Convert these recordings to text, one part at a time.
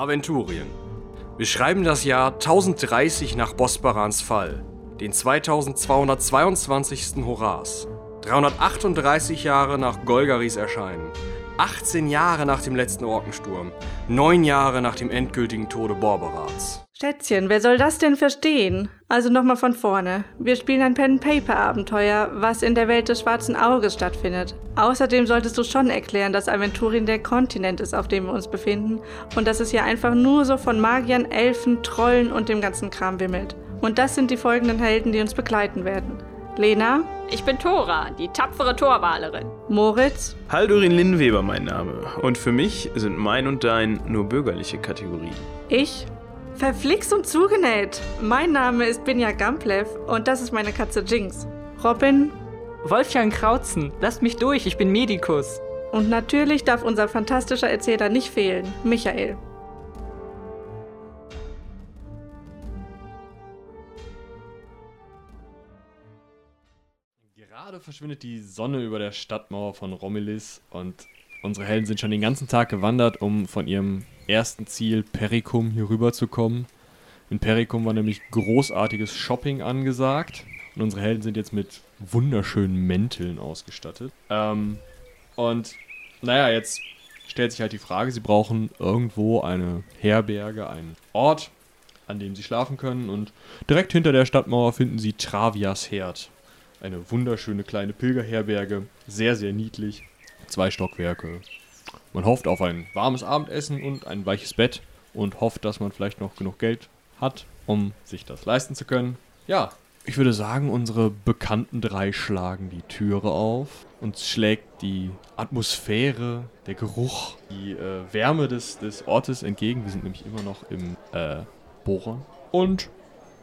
Aventurien. Wir schreiben das Jahr 1030 nach Bosbarans Fall, den 2222. Horas, 338 Jahre nach Golgaris Erscheinen, 18 Jahre nach dem letzten Orkensturm, 9 Jahre nach dem endgültigen Tode Borberats. Schätzchen, wer soll das denn verstehen? Also nochmal von vorne. Wir spielen ein Pen-Paper-Abenteuer, was in der Welt des schwarzen Auges stattfindet. Außerdem solltest du schon erklären, dass Aventurien der Kontinent ist, auf dem wir uns befinden und dass es hier einfach nur so von Magiern, Elfen, Trollen und dem ganzen Kram wimmelt. Und das sind die folgenden Helden, die uns begleiten werden. Lena, Ich bin Thora, die tapfere Torwalerin. Moritz, Haldurin Linnweber mein Name. Und für mich sind mein und dein nur bürgerliche Kategorien. ich. Verflixt und zugenäht. Mein Name ist Binja Gamplev und das ist meine Katze Jinx. Robin Wolfgang Krautzen, lasst mich durch, ich bin Medikus. und natürlich darf unser fantastischer Erzähler nicht fehlen, Michael. Gerade verschwindet die Sonne über der Stadtmauer von Romilis und unsere Helden sind schon den ganzen Tag gewandert, um von ihrem ersten Ziel Perikum hier rüber zu kommen. In Perikum war nämlich großartiges Shopping angesagt und unsere Helden sind jetzt mit wunderschönen Mänteln ausgestattet. Ähm, und naja, jetzt stellt sich halt die Frage, sie brauchen irgendwo eine Herberge, einen Ort, an dem sie schlafen können und direkt hinter der Stadtmauer finden sie Travias Herd. Eine wunderschöne kleine Pilgerherberge, sehr, sehr niedlich. Zwei Stockwerke. Man hofft auf ein warmes Abendessen und ein weiches Bett und hofft, dass man vielleicht noch genug Geld hat, um sich das leisten zu können. Ja, ich würde sagen, unsere bekannten drei schlagen die Türe auf. Uns schlägt die Atmosphäre, der Geruch, die äh, Wärme des, des Ortes entgegen. Wir sind nämlich immer noch im äh, Boron. Und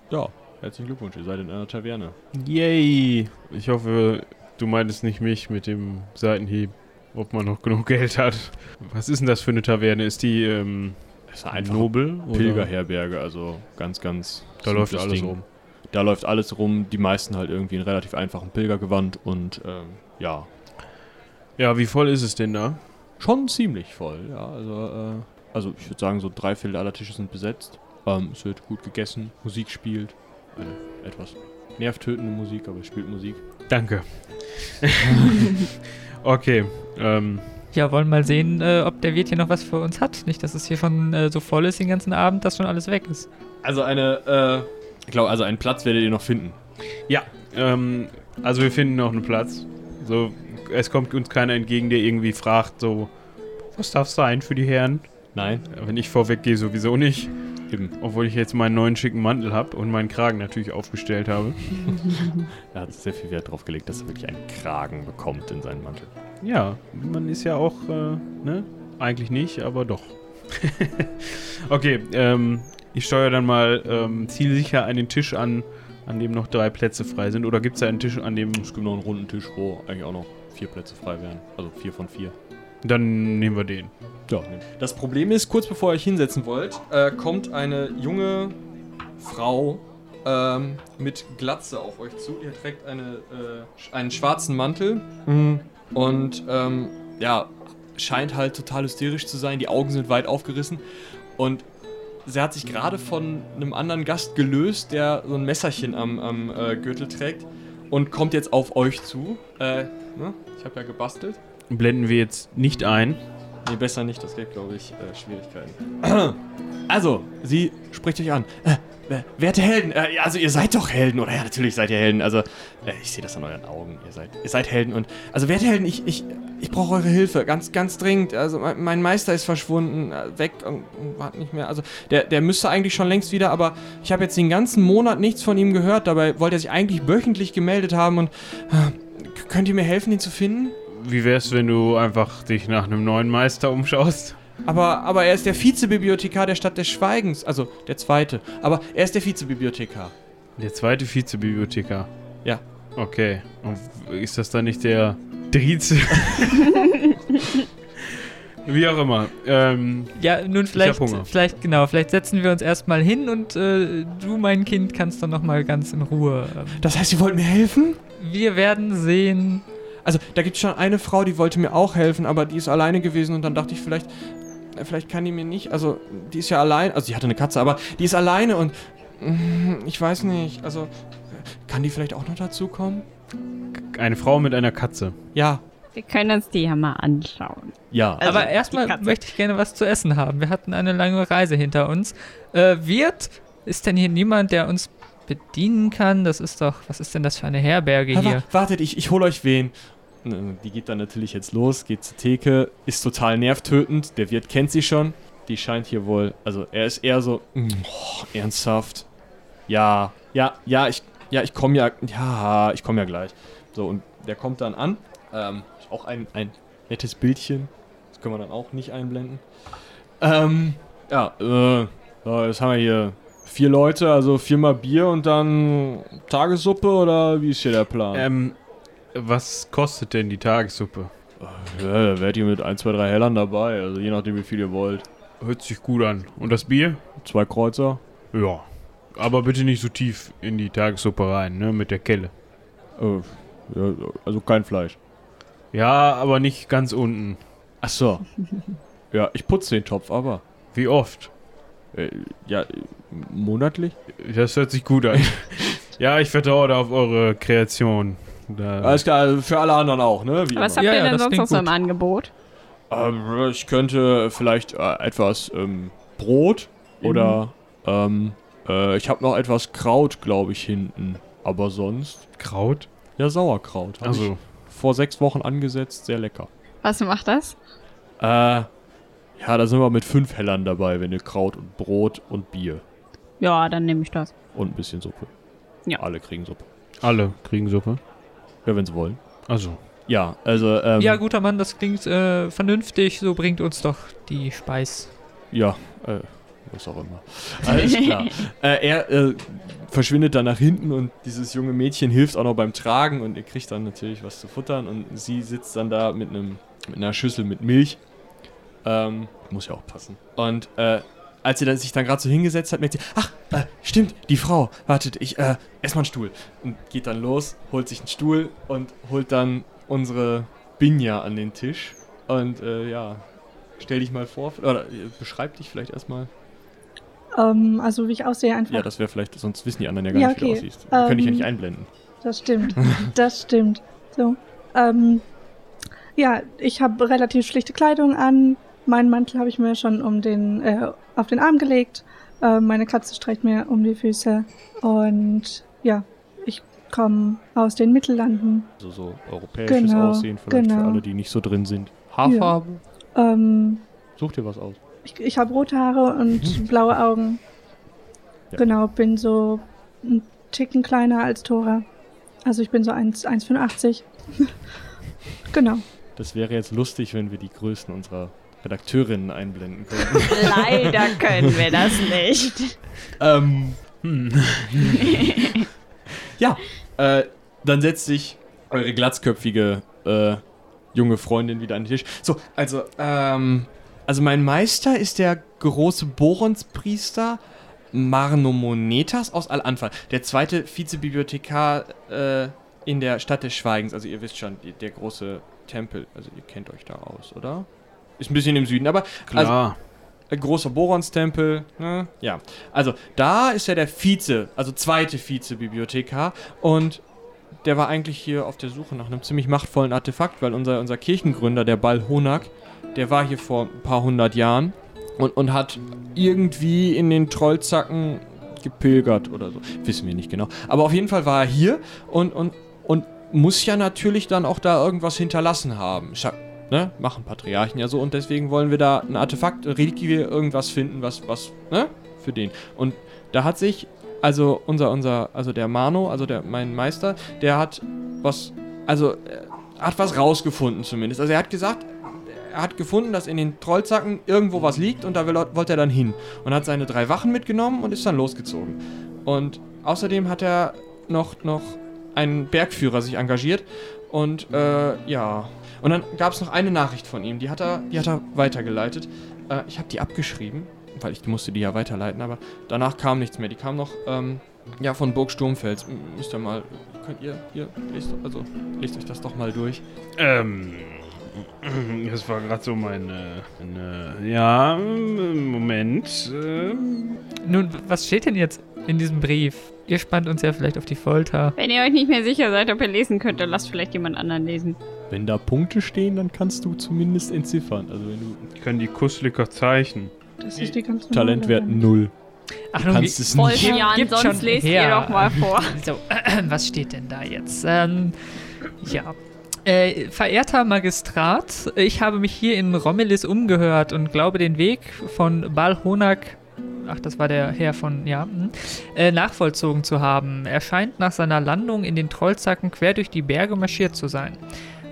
ja, herzlichen Glückwunsch, ihr seid in einer Taverne. Yay! Ich hoffe, du meintest nicht mich mit dem Seitenhieb, ob man noch genug Geld hat. Was ist denn das für eine Taverne? Ist die ähm, ist einfach nobel? Pilgerherberge, also ganz, ganz. Da läuft alles Ding. rum. Da läuft alles rum, die meisten halt irgendwie in relativ einfachen Pilgergewand und ähm, ja, Ja, wie voll ist es denn da? schon ziemlich voll, ja. Also, äh, also ich würde sagen, so drei Viertel aller Tische sind besetzt. Ähm, es wird gut gegessen, Musik spielt. Eine etwas nervtötende Musik, aber es spielt Musik. Danke. okay, ähm, Ja, wollen mal sehen, äh, ob der Wirt hier noch was für uns hat. Nicht, dass es hier schon äh, so voll ist den ganzen Abend, dass schon alles weg ist. Also eine, äh, ich glaube, also einen Platz werdet ihr noch finden. ja, ähm, also wir finden noch einen Platz. So, es kommt uns keiner entgegen, der irgendwie fragt, so, was darf sein für die Herren? Nein? Wenn ich vorweg gehe, sowieso nicht. Eben. Obwohl ich jetzt meinen neuen schicken Mantel habe und meinen Kragen natürlich aufgestellt habe. Er hat sehr viel Wert drauf gelegt, dass er wirklich einen Kragen bekommt in seinen Mantel. Ja, man ist ja auch, äh, ne? Eigentlich nicht, aber doch. okay, ähm, ich steuere dann mal ähm, zielsicher einen Tisch an, an dem noch drei Plätze frei sind. Oder gibt es da einen Tisch, an dem. Es gibt noch einen runden Tisch, wo eigentlich auch noch vier Plätze frei wären. Also vier von vier. Dann nehmen wir den. Ja. Das Problem ist, kurz bevor ihr euch hinsetzen wollt, äh, kommt eine junge Frau ähm, mit Glatze auf euch zu. Die trägt eine, äh, einen schwarzen Mantel und ähm, ja, scheint halt total hysterisch zu sein. Die Augen sind weit aufgerissen und sie hat sich gerade von einem anderen Gast gelöst, der so ein Messerchen am, am äh, Gürtel trägt und kommt jetzt auf euch zu. Äh, ne? Ich habe ja gebastelt. Blenden wir jetzt nicht ein. Nee, besser nicht, das gibt, glaube ich, äh, Schwierigkeiten. Also, sie spricht euch an. Äh, werte Helden, äh, also ihr seid doch Helden, oder? Ja, natürlich seid ihr Helden. Also, äh, ich sehe das an euren Augen. Ihr seid, ihr seid Helden. Und, also, werte Helden, ich, ich, ich brauche eure Hilfe. Ganz, ganz dringend. Also, mein, mein Meister ist verschwunden, äh, weg und, und hat nicht mehr. Also, der, der müsste eigentlich schon längst wieder, aber ich habe jetzt den ganzen Monat nichts von ihm gehört. Dabei wollte er sich eigentlich wöchentlich gemeldet haben und. Äh, könnt ihr mir helfen, ihn zu finden? Wie wär's, wenn du einfach dich nach einem neuen Meister umschaust? Aber, aber er ist der Vizebibliothekar der Stadt des Schweigens. Also der zweite. Aber er ist der Vizebibliothekar. Der zweite Vizebibliothekar. Ja. Okay. Und ist das dann nicht der Drize? Wie auch immer. Ähm, Ja, nun vielleicht, hab Hunger. vielleicht, genau, vielleicht setzen wir uns erstmal hin und äh, du, mein Kind, kannst dann nochmal ganz in Ruhe. Ähm, Das heißt, ihr wollt mir helfen? wir werden sehen. Also da gibt es schon eine Frau, die wollte mir auch helfen, aber die ist alleine gewesen und dann dachte ich vielleicht, äh, vielleicht kann die mir nicht, also die ist ja allein, also die hatte eine Katze, aber die ist alleine und mm, ich weiß nicht, also kann die vielleicht auch noch dazu kommen? Eine Frau mit einer Katze. Ja. Wir können uns die ja mal anschauen. Ja. Also, Aber erstmal möchte ich gerne was zu essen haben. Wir hatten eine lange Reise hinter uns. Äh, Wirt, ist denn hier niemand, der uns bedienen kann? Das ist doch, was ist denn das für eine Herberge Ja, hier? wa- wartet, ich, ich hol euch wen. Ne, Die geht dann natürlich jetzt los, geht zur Theke, ist total nervtötend. Der Wirt kennt sie schon. Die scheint hier wohl, also er ist eher so, mm, oh, ernsthaft. Ja, ja, ja, ich, ja, ich komme ja, ja, ich komme ja gleich. So, und der kommt dann an. Ähm, auch ein, ein nettes Bildchen. Das können wir dann auch nicht einblenden. Ähm, ja, äh, jetzt haben wir hier vier Leute, also viermal Bier und dann Tagessuppe oder wie ist hier der Plan? Ähm, was kostet denn die Tagessuppe? Ja, da wärt ihr mit 1, 2, 3 Hellern dabei, also je nachdem wie viel ihr wollt. Hört sich gut an. Und das Bier? Zwei Kreuzer? Ja. Aber bitte nicht so tief in die Tagessuppe rein, ne? Mit der Kelle. Äh, ja, also kein Fleisch. Ja, aber nicht ganz unten. Ach so. ja, ich putze den Topf, aber. Wie oft? Äh, ja, äh, monatlich? Das hört sich gut an. ja, ich vertraue da auf eure Kreation. Da, Alles klar, also für alle anderen auch, ne? Wie Was immer. habt Ja, ihr ja, denn das sonst noch so im Angebot? Ähm, ich könnte vielleicht äh, etwas ähm, Brot oder ähm, äh, ich habe noch etwas Kraut, glaube ich, hinten. Aber sonst. Kraut? Ja, Sauerkraut. Hab Also, vor sechs Wochen angesetzt, sehr lecker. Was macht das? Äh, ja, da sind wir mit fünf Hellern dabei, wenn ihr Kraut und Brot und Bier Ja, dann nehme ich das. und ein bisschen Suppe. Ja. Alle kriegen Suppe. alle kriegen Suppe. Ja, wenn sie wollen. Also, Ja, also, ähm, Ja, guter Mann, das klingt äh, vernünftig. So bringt uns doch die Speis. Ja, äh, was auch immer. Alles klar. äh, er äh, verschwindet dann nach hinten und dieses junge Mädchen hilft auch noch beim Tragen und ihr kriegt dann natürlich was zu futtern und sie sitzt dann da mit einem mit einer Schüssel mit Milch. Ähm, muss ja auch passen. Und äh, als sie dann sich dann gerade so hingesetzt hat, merkt sie, ach, äh, stimmt, die Frau, wartet, ich, äh, ess mal einen Stuhl. Und geht dann los, holt sich einen Stuhl und holt dann unsere Binja an den Tisch. Und äh, ja, stell dich mal vor, oder äh, beschreib dich vielleicht erstmal. Ähm, also wie ich aussehe einfach. Ja, das wäre vielleicht, sonst wissen die anderen ja gar Ja, nicht, wie du okay. aussiehst. Wir können dich ja Ähm, nicht einblenden. Das stimmt. Das stimmt. So. Ähm, ja, ich habe relativ schlichte Kleidung an. Meinen Mantel habe ich mir schon um den, äh, auf den Arm gelegt. Äh, meine Katze streicht mir um die Füße. Und ja, ich komme aus den Mittellanden. Also so europäisches Genau, Aussehen, vielleicht für genau. alle, die nicht so drin sind. Haarfarbe? Ähm, Such dir was aus. ich ich habe rote Haare und blaue Augen. Ja. Genau, bin so ein Ticken kleiner als Tora. Also ich bin so 1 1,85. genau. Das wäre jetzt lustig, wenn wir die Größen unserer Redakteurinnen einblenden könnten. Leider können wir das nicht. ähm, hm. ja, äh, dann setzt sich eure glatzköpfige äh, junge Freundin wieder an den Tisch. So, also, ähm, also mein Meister ist der große Boronspriester Marnomonetas aus Al-Anfal, der zweite Vizebibliothekar äh, in der Stadt des Schweigens. Also ihr wisst schon, der große Tempel. Also ihr kennt euch da aus, oder? Ist ein bisschen im Süden, aber also, Klar. ein großer Borons-Tempel, ne? Ja. Also, da ist er der Vize, also zweite Vize-Bibliothekar und der war eigentlich hier auf der Suche nach einem ziemlich machtvollen Artefakt, weil unser, unser Kirchengründer, der Bal Honak, der war hier vor ein paar hundert Jahren und, und hat irgendwie in den Trollzacken gepilgert oder so. Wissen wir nicht genau. Aber auf jeden Fall war er hier und, und, und muss ja natürlich dann auch da irgendwas hinterlassen haben. Scha ne? Machen Patriarchen ja so und deswegen wollen wir da ein Artefakt, eine Reliquie, irgendwas finden, was, was, ne? Für den. Und da hat sich, also unser, unser, also der Mano, also der, mein Meister, der hat was, also äh, hat was rausgefunden zumindest. Also er hat gesagt, er hat gefunden, dass in den Trollzacken irgendwo was liegt und da will, wollte er dann hin. Und hat seine drei Wachen mitgenommen und ist dann losgezogen. Und außerdem hat er noch, noch einen Bergführer sich engagiert und äh, ja. Und dann gab es noch eine Nachricht von ihm, die hat er, die hat er weitergeleitet. Äh, ich habe die abgeschrieben, weil ich musste die ja weiterleiten, aber danach kam nichts mehr. Die kam noch, ähm, ja, von Burg Sturmfels. M- Müsst ihr mal, könnt ihr, hier, lest, also, lest euch das doch mal durch. Ähm, Das war gerade so meine, meine. Ja, Moment. ähm, Nun, was steht denn jetzt in diesem Brief? Ihr spannt uns ja vielleicht auf die Folter. Wenn ihr euch nicht mehr sicher seid, ob ihr lesen könnt, dann lasst vielleicht jemand anderen lesen. Wenn da Punkte stehen, dann kannst du zumindest entziffern. Also wenn du Ich kann die Kusslicker zeichnen. Das ist die ganz Talentwert null. Ach, Du kannst es nicht. Jan, Gibt sonst schon lest her. ihr doch mal vor. So, was steht denn da jetzt? Ähm, ja. Äh, verehrter Magistrat, ich habe mich hier in Rommelis umgehört und glaube den Weg von Balhonak, ach, das war der Herr von, ja, hm, äh, nachvollzogen zu haben. Er scheint nach seiner Landung in den Trollzacken quer durch die Berge marschiert zu sein.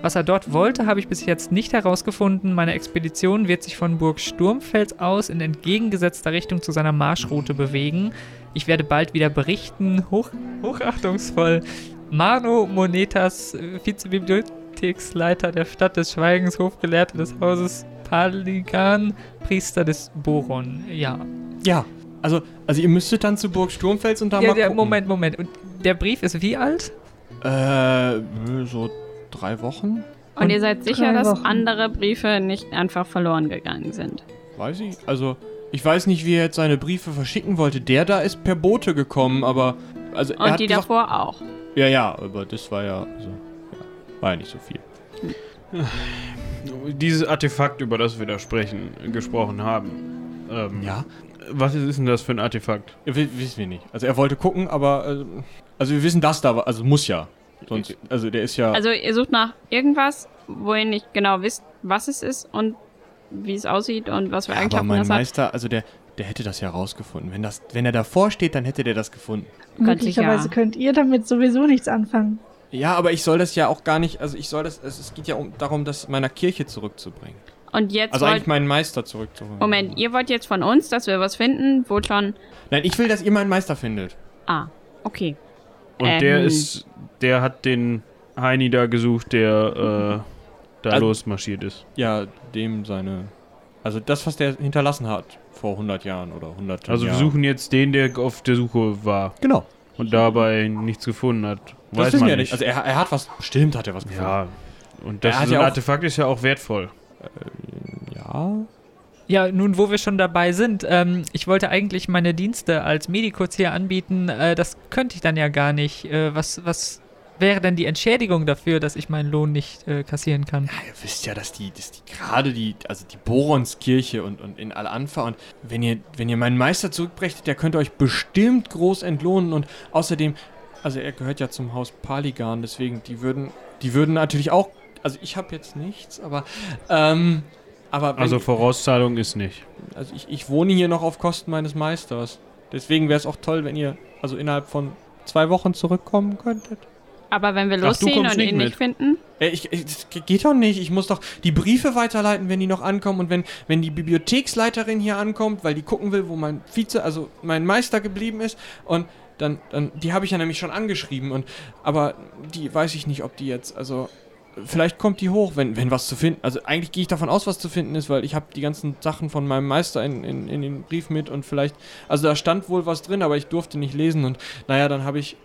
Was er dort wollte, habe ich bis jetzt nicht herausgefunden. Meine Expedition wird sich von Burg Sturmfels aus in entgegengesetzter Richtung zu seiner Marschroute bewegen. Ich werde bald wieder berichten. Hoch, hochachtungsvoll. Mano Monetas, äh, Vizebibliotheksleiter der Stadt des Schweigens, Hofgelehrter des Hauses Paligan, Priester des Boron. Ja. Ja. Also, also ihr müsstet dann zu Burg Sturmfels und da ja, mal gucken. Moment, Moment. Und der Brief ist wie alt? Äh, so drei Wochen? Und ihr seid sicher, dass Wochen. andere Briefe nicht einfach verloren gegangen sind. Weiß ich. Also, ich weiß nicht, wie er jetzt seine Briefe verschicken wollte. Der da ist per Boote gekommen, aber. Also, er Und hat die gesagt, davor auch. Ja, ja, aber das war ja. Also, ja, war ja nicht so viel. Dieses Artefakt, über das wir da sprechen, gesprochen haben. Ähm, Ja? Was ist, ist denn das für ein Artefakt? Wi- wissen wir nicht. Also, er wollte gucken, aber. äh, Also, wir wissen, dass da war. Also, muss ja. Sonst. Also, der ist ja. Also ihr sucht nach irgendwas, wo ihr nicht genau wisst, was es ist und wie es aussieht und was für aber Eigenschaften mein das hat. Meister, also der. Der hätte das ja rausgefunden. Wenn, das, wenn er davor steht, dann hätte der das gefunden. Möglicherweise könnt ihr damit sowieso nichts anfangen. Ja, aber ich soll das ja auch gar nicht. Also, ich soll das. Es, es geht ja um, darum, das meiner Kirche zurückzubringen. Und jetzt Also, eigentlich meinen Meister zurückzuholen. Moment, ihr wollt jetzt von uns, dass wir was finden, wo schon... Nein, ich will, dass ihr meinen Meister findet. Ah, okay. Und Ähm. der ist, der hat den Heini da gesucht, der äh, da Also- losmarschiert ist. Ja, dem seine. Also das, was der hinterlassen hat vor 100 Jahren oder 100 Also wir Jahren. suchen jetzt den, der auf der Suche war Genau. und dabei nichts gefunden hat. Das Weiß wissen man wir ja nicht. Also er, er hat was. Bestimmt hat er was gefunden. ja, und das so ja ein auch- Artefakt ist ja auch wertvoll. Ja. Ja, nun, wo wir schon dabei sind, ähm, ich wollte eigentlich meine Dienste als Medikus hier anbieten. Äh, das könnte ich dann ja gar nicht. Äh, was, was wäre denn die Entschädigung dafür, dass ich meinen Lohn nicht äh, kassieren kann? Ja, ihr wisst ja, dass die, dass die gerade die, also die Boronskirche und, und in Al-Anfa und wenn ihr, wenn ihr meinen Meister zurückbrechtet, der könnte euch bestimmt groß entlohnen und außerdem, also er gehört ja zum Haus Paligan, deswegen, die würden, die würden natürlich auch, also ich habe jetzt nichts, aber, ähm, aber Also Vorauszahlung ist nicht. also ich, ich wohne hier noch auf Kosten meines Meisters. Deswegen wäre es auch toll, wenn ihr also innerhalb von zwei Wochen zurückkommen könntet. Aber wenn wir Ach, losziehen kommst und nicht ihn mit. nicht finden, Äh, ich, ich, das geht doch nicht. Ich muss doch die Briefe weiterleiten, wenn die noch ankommen. Und wenn, wenn die Bibliotheksleiterin hier ankommt, weil die gucken will, wo mein Vize, also mein Meister geblieben ist. Und dann, dann die habe ich ja nämlich schon angeschrieben. Und, aber die weiß ich nicht, ob die jetzt, also vielleicht kommt die hoch, wenn, wenn was zu finden. Also eigentlich gehe ich davon aus, was zu finden ist, weil ich habe die ganzen Sachen von meinem Meister in, in, in den Brief mit. Und vielleicht, also da stand wohl was drin, aber ich durfte nicht lesen. Und naja, dann habe ich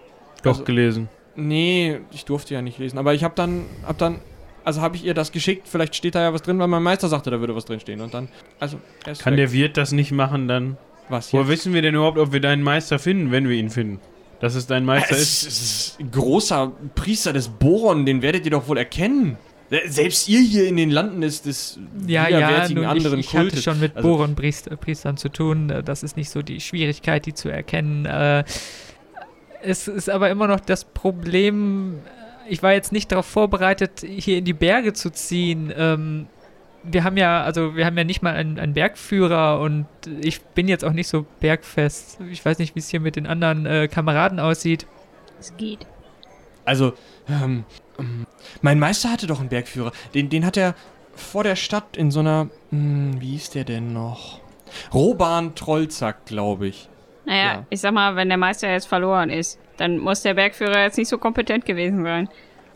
Doch Also- gelesen. Nee, ich durfte ja nicht lesen. Aber ich habe dann, hab dann, also habe ich ihr das geschickt. Vielleicht steht da ja was drin, weil mein Meister sagte, da würde was drin stehen. Und dann, also, Kann weg. der Wirt das nicht machen dann? was Woher jetzt? wissen wir denn überhaupt, ob wir deinen Meister finden, wenn wir ihn finden? Dass es dein Meister Es ist? ist, es ist ein großer Priester des Boron, den werdet ihr doch wohl erkennen. Äh, Selbst ihr hier in den Landen des, des Ja, ja, widerwärtigen nun, ich, anderen ich hatte Kultes. schon mit Also- Boron-Priestern zu tun. Äh, Das ist nicht so die Schwierigkeit, die zu erkennen. Äh, Es ist aber immer noch das Problem, ich war jetzt nicht darauf vorbereitet, hier in die Berge zu ziehen. Wir haben ja, also wir haben ja nicht mal einen, einen Bergführer und ich bin jetzt auch nicht so bergfest. Ich weiß nicht, wie es hier mit den anderen äh, Kameraden aussieht. es geht. Also, ähm, ähm, mein Meister hatte doch einen Bergführer. Den, den hat er vor der Stadt in so einer, hm, wie hieß der denn noch? Roban Trollzack, glaube ich. Naja, Ja. ich sag mal, wenn der Meister jetzt verloren ist, dann muss der Bergführer jetzt nicht so kompetent gewesen sein.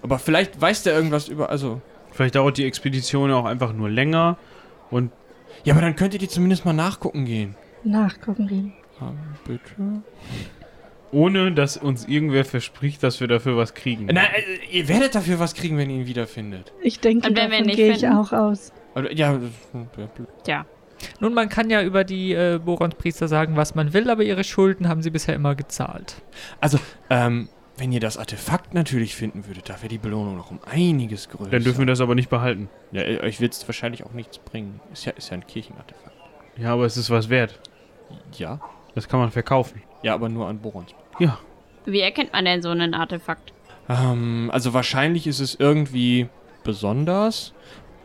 Aber vielleicht weiß der irgendwas über, also. Vielleicht dauert die Expedition auch einfach nur länger und Ja, aber dann könntet ihr zumindest mal nachgucken gehen. Nachgucken gehen. Ah, bitte? Ohne, dass uns irgendwer verspricht, dass wir dafür was kriegen. Na, äh, ihr werdet dafür was kriegen, wenn ihr ihn wiederfindet. Ich denke, Und wenn wir davon nicht gehe ich auch aus. Ja, das- ja, blöd. Tja. Nun, man kann ja über die äh, Boronspriester sagen, was man will, aber ihre Schulden haben sie bisher immer gezahlt. also, ähm, wenn ihr das Artefakt natürlich finden würdet, da wäre die Belohnung noch um einiges größer. Dann dürfen wir das aber nicht behalten. Ja, äh, euch wird es wahrscheinlich auch nichts bringen. Ist ja, ist ja ein Kirchenartefakt. Ja, aber es ist was wert. Ja. Das kann man verkaufen. Ja, aber nur an Borons. Ja. Wie erkennt man denn so einen Artefakt? Ähm, also wahrscheinlich ist es irgendwie besonders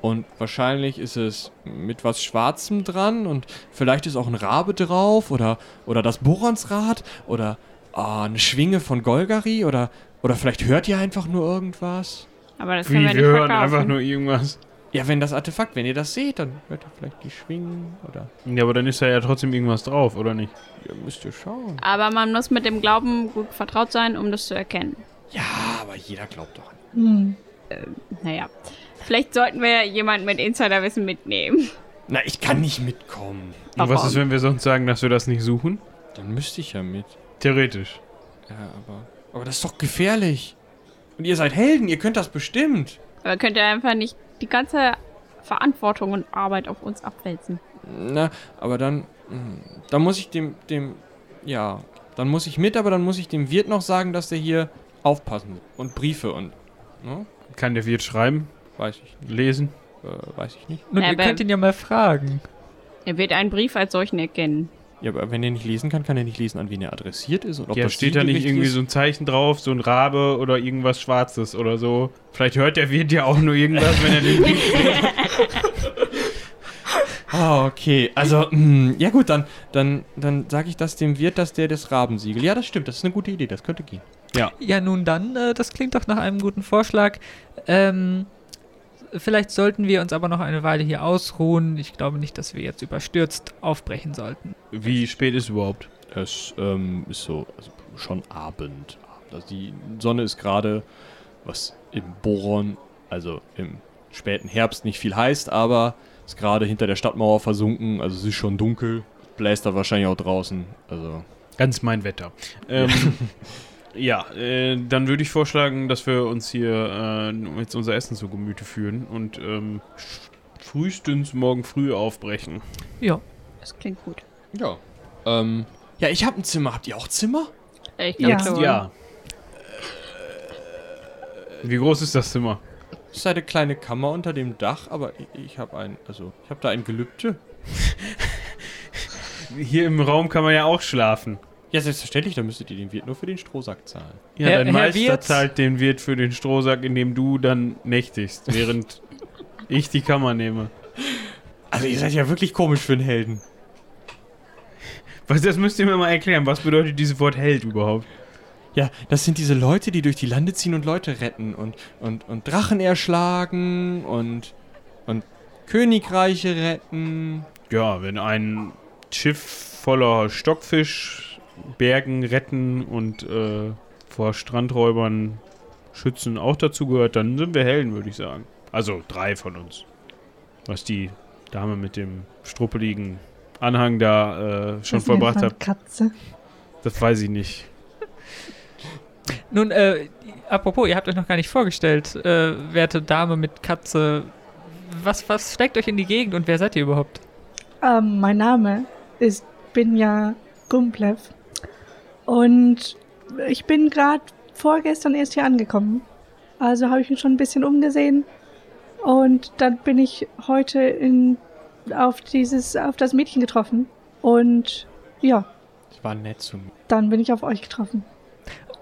und wahrscheinlich ist es mit was Schwarzem dran und vielleicht ist auch ein Rabe drauf oder, oder das Boronsrad oder ah, eine Schwinge von Golgari oder, oder vielleicht hört ihr einfach nur irgendwas. Aber das Wie, können wir wir nicht hören verkaufen. einfach nur irgendwas. Ja, wenn das Artefakt, wenn ihr das seht, dann hört ihr vielleicht die Schwingen oder Ja, aber dann ist da ja trotzdem irgendwas drauf, oder nicht? ihr müsst ihr schauen. Aber man muss mit dem Glauben gut vertraut sein, um das zu erkennen. Ja, aber jeder glaubt doch an. Hm. Naja. Vielleicht sollten wir jemanden mit Insiderwissen mitnehmen. Na, ich kann nicht mitkommen. Und was Warum? ist, wenn wir sonst sagen, dass wir das nicht suchen? Dann müsste ich ja mit. Theoretisch. Ja, aber. Aber das ist doch gefährlich. Und ihr seid Helden, ihr könnt das bestimmt. Aber könnt ihr einfach nicht die ganze Verantwortung und Arbeit auf uns abwälzen? Na, aber dann. hm, Dann muss ich dem. dem. Ja. Dann muss ich mit, aber dann muss ich dem Wirt noch sagen, dass der hier aufpassen muss. Und Briefe und. Ne? Kann der Wirt schreiben, Weiß ich nicht. lesen? Äh, weiß ich nicht. Nun, ihr könnt ihn ja mal fragen. Er wird einen Brief als solchen erkennen. Ja, aber wenn er nicht lesen kann, kann er nicht lesen, an wen er adressiert ist. Und ob ja, das steht da nicht irgendwie richtig so ein Zeichen drauf, so ein Rabe oder irgendwas Schwarzes oder so? Vielleicht hört der Wirt ja auch nur irgendwas, wenn er den Brief Ah, okay. Also, hm, ja gut, dann, dann, dann sage ich das dem Wirt, dass der das Rabensiegel. Ja, das stimmt, das ist eine gute Idee, das könnte gehen. Ja, nun dann, äh, das klingt doch nach einem guten Vorschlag. Ähm, vielleicht sollten wir uns aber noch eine Weile hier ausruhen. Ich glaube nicht, dass wir jetzt überstürzt aufbrechen sollten. Wie spät ist überhaupt? Es ähm, ist so also schon Abend. Also die Sonne ist gerade, was im Boron, also im späten Herbst nicht viel heißt, aber ist gerade hinter der Stadtmauer versunken. Also es ist schon dunkel. Bläst da wahrscheinlich auch draußen. Also Ganz mein Wetter. Ähm, ja, äh, dann würde ich vorschlagen, dass wir uns hier äh, jetzt unser Essen zu Gemüte führen und ähm, frühestens morgen früh aufbrechen. Ja. Das klingt gut. ja. Ähm, ja, ich habe ein Zimmer. Habt ihr auch Zimmer? Ich Ja. glaube schon. Ja. Wie groß ist das Zimmer? Es ist eine kleine Kammer unter dem Dach, aber ich, ich habe ein, also ich habe da ein Gelübde. Hier im Raum kann man ja auch schlafen. Ja, selbstverständlich, dann müsstet ihr den Wirt nur für den Strohsack zahlen. Ja, Herr- dein Herr Meister Wirt? zahlt den Wirt für den Strohsack, indem du dann nächtigst, während ich die Kammer nehme. Also ihr seid ja wirklich komisch für einen Helden. Was, das müsst ihr mir mal erklären. Was bedeutet dieses Wort Held überhaupt? Ja, das sind diese Leute, die durch die Lande ziehen und Leute retten und, und, und Drachen erschlagen und, und Königreiche retten. Ja, wenn ein Schiff voller Stockfischbergen retten und äh, vor Strandräubern schützen auch dazu gehört, dann sind wir Helden, würde ich sagen. Also drei von uns. Was die Dame mit dem struppeligen Anhang da äh, schon Das vollbracht hat, Katze. das weiß ich nicht. Nun, äh, apropos, ihr habt euch noch gar nicht vorgestellt, äh, werte Dame mit Katze. Was, was steckt euch in die Gegend und wer seid ihr überhaupt? Ähm, mein Name ist Binja Gumplev. Und ich bin gerade vorgestern erst hier angekommen. Also habe ich mich schon ein bisschen umgesehen. Und dann bin ich heute in, auf dieses, auf das Mädchen getroffen. Und ja, Das war nett zu mir. dann bin ich auf euch getroffen.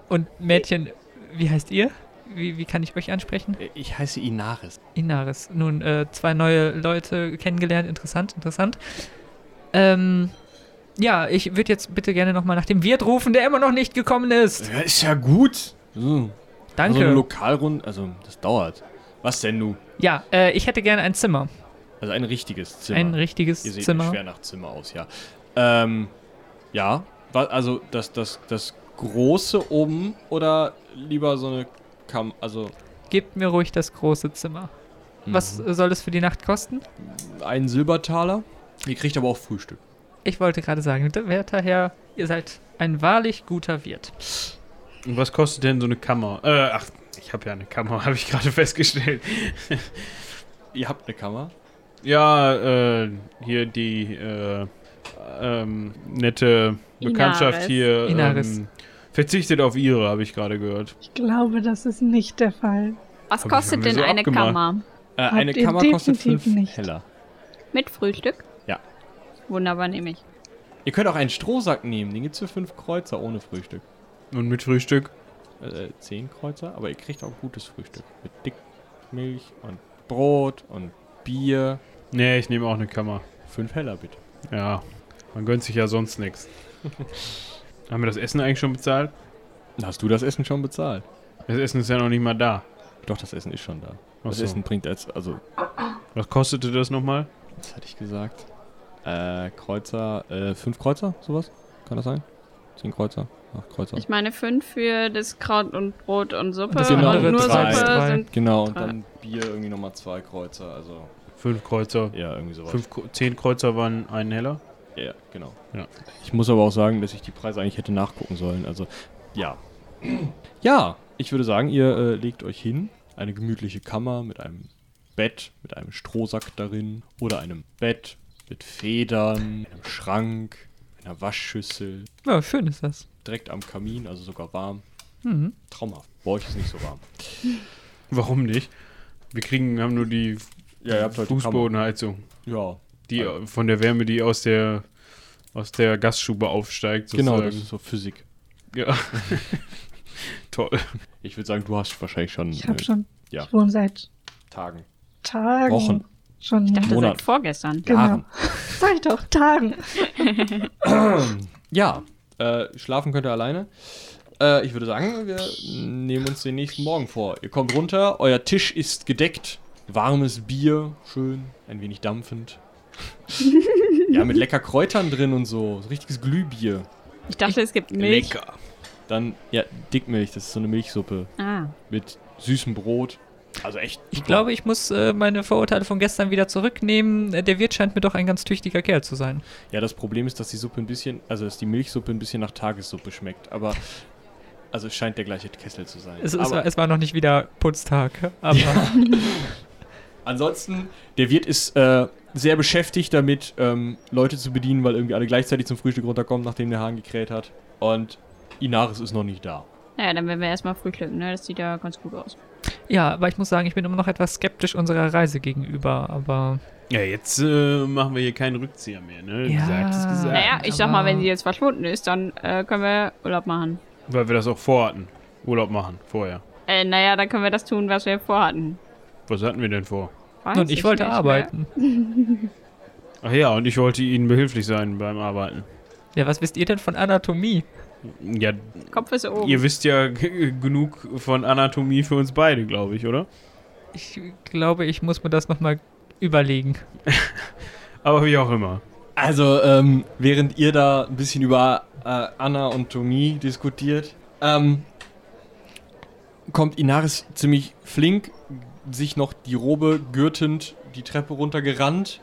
Und Mädchen, wie heißt ihr? Wie, wie kann ich euch ansprechen? Ich heiße Inaris. Inaris. Nun, äh, zwei neue Leute kennengelernt. Interessant, interessant. Ähm, ja, ich würde jetzt bitte gerne nochmal nach dem Wirt rufen, der immer noch nicht gekommen ist. Ja, ist ja gut. So. Danke. So eine Lokalrunde, also das dauert. Was denn nu? ja, äh, ich hätte gerne ein Zimmer. Also ein richtiges Zimmer. Ein richtiges Ihr seht Zimmer. schwer nach Zimmer aus, ja. Ähm, ja, also das, das, das große oben oder lieber so eine Kam, also Gebt mir ruhig das große Zimmer. Was mhm. äh, soll es für die Nacht kosten? einen Silbertaler. Ihr kriegt aber auch Frühstück. Ich wollte gerade sagen, werter Herr Ihr seid ein wahrlich guter Wirt. Und was kostet denn so eine Kammer? Äh, ach, ich habe ja eine Kammer, habe ich gerade festgestellt. Ihr habt eine Kammer? Ja, äh, hier die äh, ähm, nette Bekanntschaft Inaris. hier Inaris. ähm, verzichtet auf ihre, habe ich gerade gehört. Ich glaube, das ist nicht der Fall. Was Hab kostet denn so eine abgemacht. Kammer? Äh, eine Kammer kostet fünf nicht. Heller. Mit Frühstück? Wunderbar, nehme ich. Ihr könnt auch einen Strohsack nehmen, den gibt's für fünf Kreuzer ohne Frühstück. Und mit Frühstück? Äh, zehn Kreuzer, aber ihr kriegt auch gutes Frühstück. Mit Dickmilch und Brot und Bier. Nee, ich nehme auch eine Kammer. Fünf Heller bitte. Ja, man gönnt sich ja sonst nichts. Haben wir das Essen eigentlich schon bezahlt? Hast du das Essen schon bezahlt? Das Essen ist ja noch nicht mal da. Doch, das Essen ist schon da. Das so. Essen bringt als, also, Was kostete das nochmal? was hatte ich gesagt? Äh, Kreuzer, äh, fünf Kreuzer, sowas? Kann das sein? Zehn Kreuzer? Acht Kreuzer. Ich meine fünf für das Kraut und Brot und Suppe. das Genau, und nur drei. Suppe Drei. sind. genau, und Drei. dann Bier irgendwie nochmal zwei Kreuzer, also, Fünf Kreuzer. ja, irgendwie sowas. Fünf, zehn Kreuzer waren ein Heller. Ja, genau. Ja. Ich muss aber auch sagen, dass ich die Preise eigentlich hätte nachgucken sollen. Also, ja. Ja, ich würde sagen, ihr äh, legt euch hin. Eine gemütliche Kammer mit einem Bett, mit einem Strohsack darin oder einem Bett mit Federn, einem Schrank, einer Waschschüssel, Ja, schön ist das. direkt am Kamin, also sogar warm. Mhm. Traumhaft. Bei euch ist nicht so warm. Warum nicht? Wir kriegen, haben nur die Ja, ihr habt halt die Fußbodenheizung. Ja, Die Also- von der Wärme, die aus der aus der Gaststube aufsteigt. genau, sozusagen. das ist so Physik. Ja. Toll. Ich würde sagen, du hast wahrscheinlich schon Ich habe äh, schon. ja. Ich wohne seit Tagen, Tagen. Wochen. Schon Ich dachte, Monat. seit vorgestern. Genau. Sag ich doch, Tagen. Ja, äh, schlafen könnt ihr alleine. Äh, ich würde sagen, wir nehmen uns den nächsten Morgen vor. Ihr kommt runter, euer Tisch ist gedeckt. Warmes Bier, schön, ein wenig dampfend. ja, mit lecker Kräutern drin und so. so richtiges Glühbier. Ich dachte, es gibt Milch. Lecker. Dann, ja, Dickmilch, das ist so eine Milchsuppe Ah. mit süßem Brot. Also echt. Ich glaube, ich muss äh, meine Vorurteile von gestern wieder zurücknehmen. Äh, Der Wirt scheint mir doch ein ganz tüchtiger Kerl zu sein. Ja, das Problem ist, dass die Suppe ein bisschen, also dass die Milchsuppe ein bisschen nach Tagessuppe schmeckt. Aber, also es scheint der gleiche Kessel zu sein. Es, es, war, es war noch nicht wieder Putztag, aber Ansonsten, der Wirt ist äh, sehr beschäftigt damit, ähm, Leute zu bedienen, weil irgendwie alle gleichzeitig zum Frühstück runterkommen, nachdem der Hahn gekräht hat. Und Inaris ist noch nicht da. Naja, dann werden wir erstmal frühstücken, ne? Das sieht ja ganz gut aus. Ja, aber ich muss sagen, ich bin immer noch etwas skeptisch unserer Reise gegenüber, aber Ja, jetzt äh, machen wir hier keinen Rückzieher mehr, ne? Ja. Gesagt ist gesagt. Naja, ich sag mal, wenn sie jetzt verschwunden ist, dann äh, können wir Urlaub machen. Weil wir das auch vorhatten. Urlaub machen, vorher. Äh, naja, dann können wir das tun, was wir vorhatten. Was hatten wir denn vor? Weiß und ich wollte nicht arbeiten. Ach ja, und ich wollte Ihnen behilflich sein beim Arbeiten. Ja, was wisst ihr denn von Anatomie? Ja. Kopf ist oben. ihr wisst ja genug von Anatomie für uns beide, glaube ich, oder? Ich glaube, ich muss mir das nochmal überlegen. Aber wie auch immer. Also, ähm, während ihr da ein bisschen über äh, Anna und Tomie diskutiert, ähm, kommt Inaris ziemlich flink, sich noch die Robe gürtend die Treppe runtergerannt.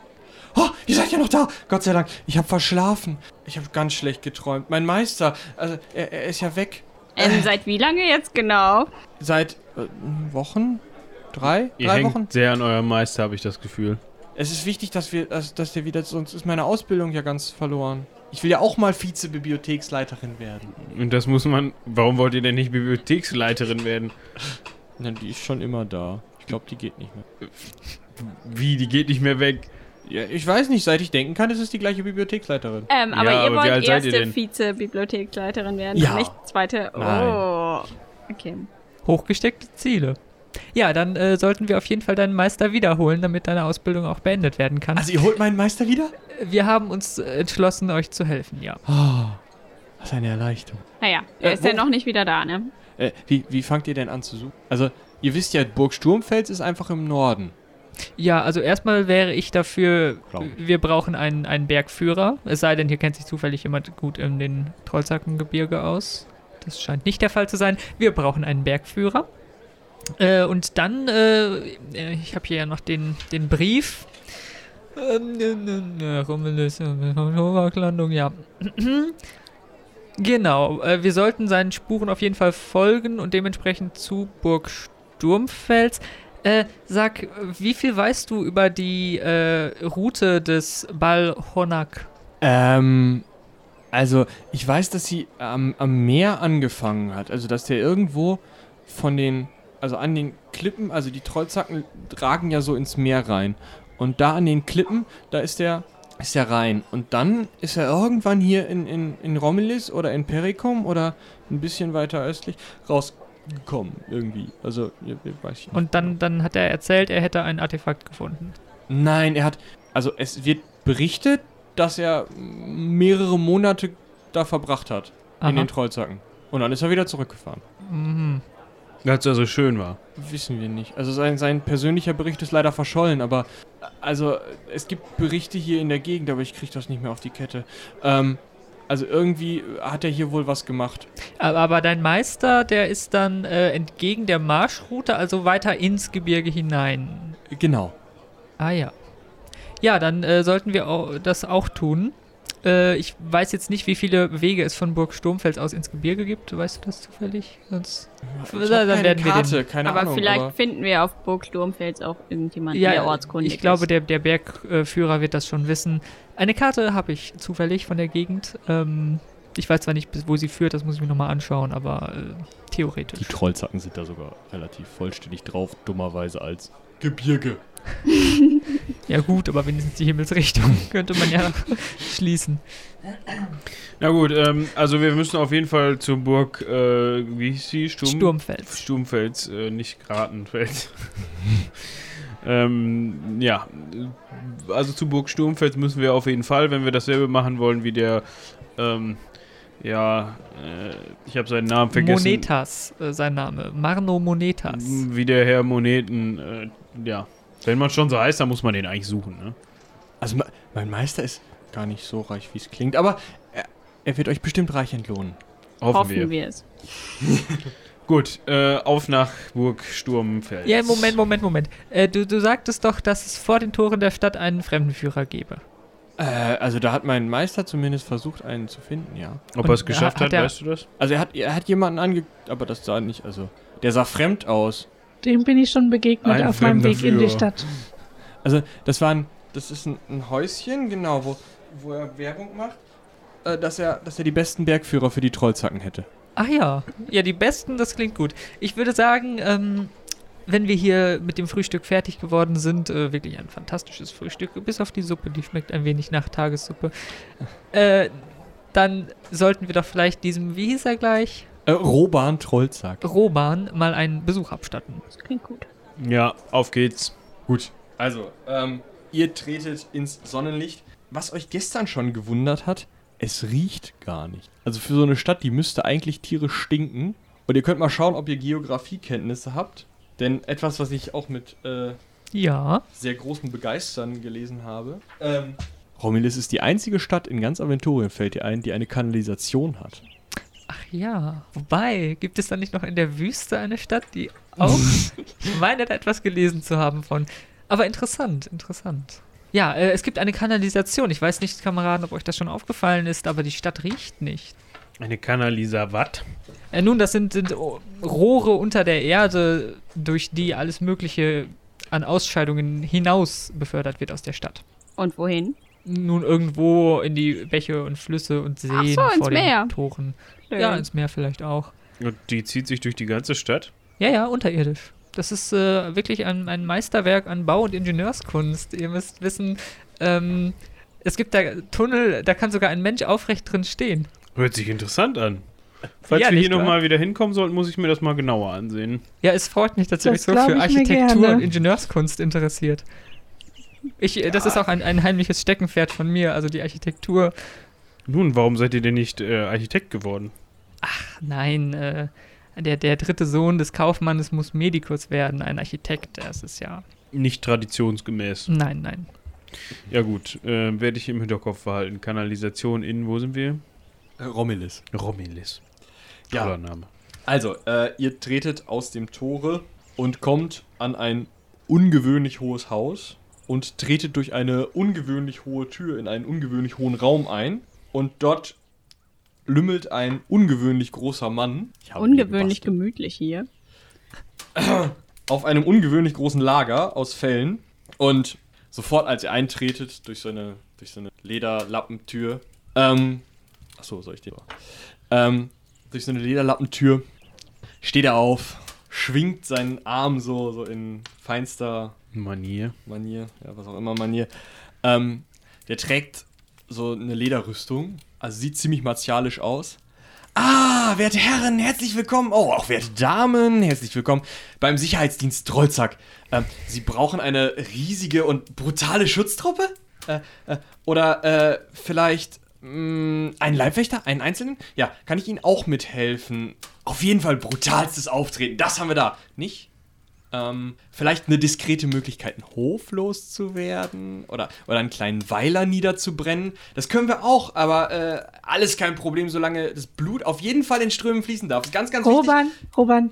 Oh, ihr seid ja noch da! Gott sei Dank, ich habe verschlafen. Ich habe ganz schlecht geträumt. Mein Meister, also er, er ist ja weg. Ähm, seit wie lange jetzt genau? Seit äh, Wochen? Drei? Ihr Drei hängt Wochen? sehr an eurem Meister, habe ich das Gefühl. Es ist wichtig, dass wir, dass, dass der wieder, sonst ist meine Ausbildung ja ganz verloren. Ich will ja auch mal Vize-Bibliotheksleiterin werden. Und das muss man. Warum wollt ihr denn nicht Bibliotheksleiterin werden? Na, die ist schon immer da. Ich glaube, die geht nicht mehr. Wie, die geht nicht mehr weg. Ja, ich weiß nicht, seit ich denken kann, ist es die gleiche Bibliotheksleiterin. Ähm, aber Ja, ihr aber wollt erste? Vize-Bibliotheksleiterin werden, Ja. nicht zweite. Oh. Nein. Okay. Hochgesteckte Ziele. Ja, dann äh, sollten wir auf jeden Fall deinen Meister wiederholen, damit deine Ausbildung auch beendet werden kann. Also, ihr holt meinen Meister wieder? wir haben uns äh, entschlossen, euch zu helfen, ja. Oh, was eine Erleichterung. Naja, er Äh, ist ja noch nicht wieder da, ne? Äh, wie, wie fangt ihr denn an zu suchen? Also, ihr wisst ja, Burg Sturmfels ist einfach im Norden. Ja, also erstmal wäre ich dafür, Glaub ich. wir brauchen einen, einen Bergführer. Es sei denn, hier kennt sich zufällig jemand gut in den Trollzackengebirge aus. Das scheint nicht der Fall zu sein. Wir brauchen einen Bergführer. Äh, und dann, äh, äh, ich habe hier ja noch den, den Brief. Romulus, Landung, ja. Genau, äh, wir sollten seinen Spuren auf jeden Fall folgen und dementsprechend zu Burg Sturmfels. Äh, sag, wie viel weißt du über die äh, Route des Bal Honak? Ähm, also ich weiß, dass sie am, am Meer angefangen hat. Also dass der irgendwo von den, also an den Klippen, also die Trollzacken ragen ja so ins Meer rein. Und da an den Klippen, da ist der, ist der rein. Und dann ist er irgendwann hier in, in, in Romulus oder in Pericum oder ein bisschen weiter östlich rausgekommen irgendwie. Also, weiß ich nicht. Und dann, dann hat er erzählt, er hätte ein Artefakt gefunden. Nein, er hat. Also es wird berichtet, dass er mehrere Monate da verbracht hat. Aha. In den Trollzacken. Und dann ist er wieder zurückgefahren. Mhm. Als er so schön war. Wissen wir nicht. Also sein, sein persönlicher Bericht ist leider verschollen, aber also es gibt Berichte hier in der Gegend, aber ich kriege das nicht mehr auf die Kette. Ähm, also irgendwie hat er hier wohl was gemacht. Aber, aber dein Meister, der ist dann äh, entgegen der Marschroute, also weiter ins Gebirge hinein. Genau. Ah ja. Ja, dann äh, sollten wir das auch tun. Äh, ich weiß jetzt nicht, wie viele Wege es von Burg Sturmfels aus ins Gebirge gibt. Weißt du das zufällig? Sonst Ich Dann hab werden keine wir den- Karte, keine aber Ahnung. vielleicht aber finden wir auf Burg Sturmfels auch irgendjemanden, der ortskundig ich glaube, ist. der, der Bergführer wird das schon wissen. Eine Karte habe ich zufällig von der Gegend. Ähm, ich weiß zwar nicht, bis wo sie führt, das muss ich mir nochmal anschauen, aber äh, theoretisch. die Trollzacken sind da sogar relativ vollständig drauf, dummerweise als Gebirge. Ja gut, aber wenigstens die Himmelsrichtung könnte man ja schließen. Na gut, ähm, also wir müssen auf jeden Fall zur Burg, äh, wie hieß sie? Sturm Sturmfels. Sturmfels, äh, nicht Gratenfels. ähm, ja, also zu Burg Sturmfels müssen wir auf jeden Fall, wenn wir dasselbe machen wollen wie der, ähm, ja, äh, ich habe seinen Namen vergessen. Monetas, äh, sein Name. Marno Monetas. Wie der Herr Moneten, äh, ja. Wenn man schon so heißt, dann muss man den eigentlich suchen, ne? Also me- mein Meister ist gar nicht so reich, wie es klingt, aber er, er wird euch bestimmt reich entlohnen. Hoffen, Hoffen wir. wir es. Gut, äh, auf nach Burg Sturmfels. Ja, Moment, Moment, Moment. Äh, du, du sagtest doch, dass es vor den Toren der Stadt einen Fremdenführer gäbe. Äh, also da hat mein Meister zumindest versucht, einen zu finden, ja. Ob er es geschafft hat hat, er- weißt du das? Also er hat, er hat jemanden ange... Aber das sah nicht, also... Der sah fremd aus. Dem bin ich schon begegnet Ein auf meinem Weg in die Führer. Stadt. Also das war ein... Das ist ein, ein Häuschen, genau, wo, wo er Werbung macht, äh, dass, er, dass er die besten Bergführer für die Trollzacken hätte. Ach ja, ja, die besten, das klingt gut. Ich würde sagen, ähm, wenn wir hier mit dem Frühstück fertig geworden sind, äh, wirklich ein fantastisches Frühstück, bis auf die Suppe, die schmeckt ein wenig nach Tagessuppe, äh, dann sollten wir doch vielleicht diesem, wie hieß er gleich, Äh, Roban Trollzack. Roban mal einen Besuch abstatten. Das klingt gut. Ja, auf geht's. Gut. Also, ähm, ihr tretet ins Sonnenlicht. Was euch gestern schon gewundert hat, es riecht gar nicht. Also für so eine Stadt, die müsste eigentlich Tiere stinken. Und ihr könnt mal schauen, ob ihr Geografiekenntnisse habt. Denn etwas, was ich auch mit äh, Ja, sehr großem Begeistern gelesen habe. Ähm, Romulus ist die einzige Stadt in ganz Aventurien, fällt dir ein, die eine Kanalisation hat. Ach ja. Wobei, gibt es da nicht noch in der Wüste eine Stadt, die auch, ich meine da etwas gelesen zu haben von, aber interessant, interessant. Ja, äh, es gibt eine Kanalisation. Ich weiß nicht, Kameraden, ob euch das schon aufgefallen ist, aber die Stadt riecht nicht. Eine Kanalisa Watt. Äh, nun, das sind, sind oh, Rohre unter der Erde, durch die alles Mögliche an Ausscheidungen hinaus befördert wird aus der Stadt. Und wohin? Nun irgendwo in die Bäche und Flüsse und Seen Ach so, ins vor den Meer. Toren. Schön. Ja, ins Meer vielleicht auch. Und die zieht sich durch die ganze Stadt. Ja, ja, unterirdisch. Das ist äh, wirklich ein, ein Meisterwerk an Bau- und Ingenieurskunst. Ihr müsst wissen, ähm, es gibt da Tunnel, da kann sogar ein Mensch aufrecht drin stehen. Hört sich interessant an. Falls Ja, wir hier nochmal wieder hinkommen sollten, muss ich mir das mal genauer ansehen. Ja, es freut mich, dass ihr euch so für Architektur und Ingenieurskunst interessiert. Ich, äh, Das ist auch ein, ein heimliches Steckenpferd von mir, also die Architektur. Nun, warum seid ihr denn nicht äh, Architekt geworden? Nein, äh, der, der dritte Sohn des Kaufmannes muss Medikus werden, ein Architekt. Das ist ja. Nicht traditionsgemäß. Nein, nein. Ja gut, äh, werde ich im Hinterkopf behalten. Kanalisation in, wo sind wir? Romulus. Romilis. Ja. Toller Name. Also, äh, ihr tretet aus dem Tore und kommt an ein ungewöhnlich hohes Haus und tretet durch eine ungewöhnlich hohe Tür in einen ungewöhnlich hohen Raum ein. Und dort lümmelt ein ungewöhnlich großer Mann. Ungewöhnlich gemütlich hier. auf einem ungewöhnlich großen Lager aus Fellen und sofort als ihr eintretet durch so eine, durch so eine Lederlappentür, ähm, achso, soll ich den? Ähm, durch so eine Lederlappentür steht er auf, schwingt seinen Arm so, so in feinster Manier. Manier, ja, was auch immer Manier. Ähm, der trägt so eine Lederrüstung, also sieht ziemlich martialisch aus. Ah, werte Herren, herzlich willkommen. Oh, auch werte Damen, herzlich willkommen beim Sicherheitsdienst Trollzack. Ähm, Sie brauchen eine riesige und brutale Schutztruppe? Äh, äh, oder äh, vielleicht mh, einen Leibwächter, einen einzelnen? Ja, kann ich Ihnen auch mithelfen? Auf jeden Fall brutalstes Auftreten, das haben wir da. Nicht? Ähm, vielleicht eine diskrete Möglichkeit, einen Hof loszuwerden oder, oder einen kleinen Weiler niederzubrennen. Das können wir auch, aber äh, alles kein Problem, solange das Blut auf jeden Fall in Strömen fließen darf. Das ist ganz, ganz wichtig. Roban, Roban,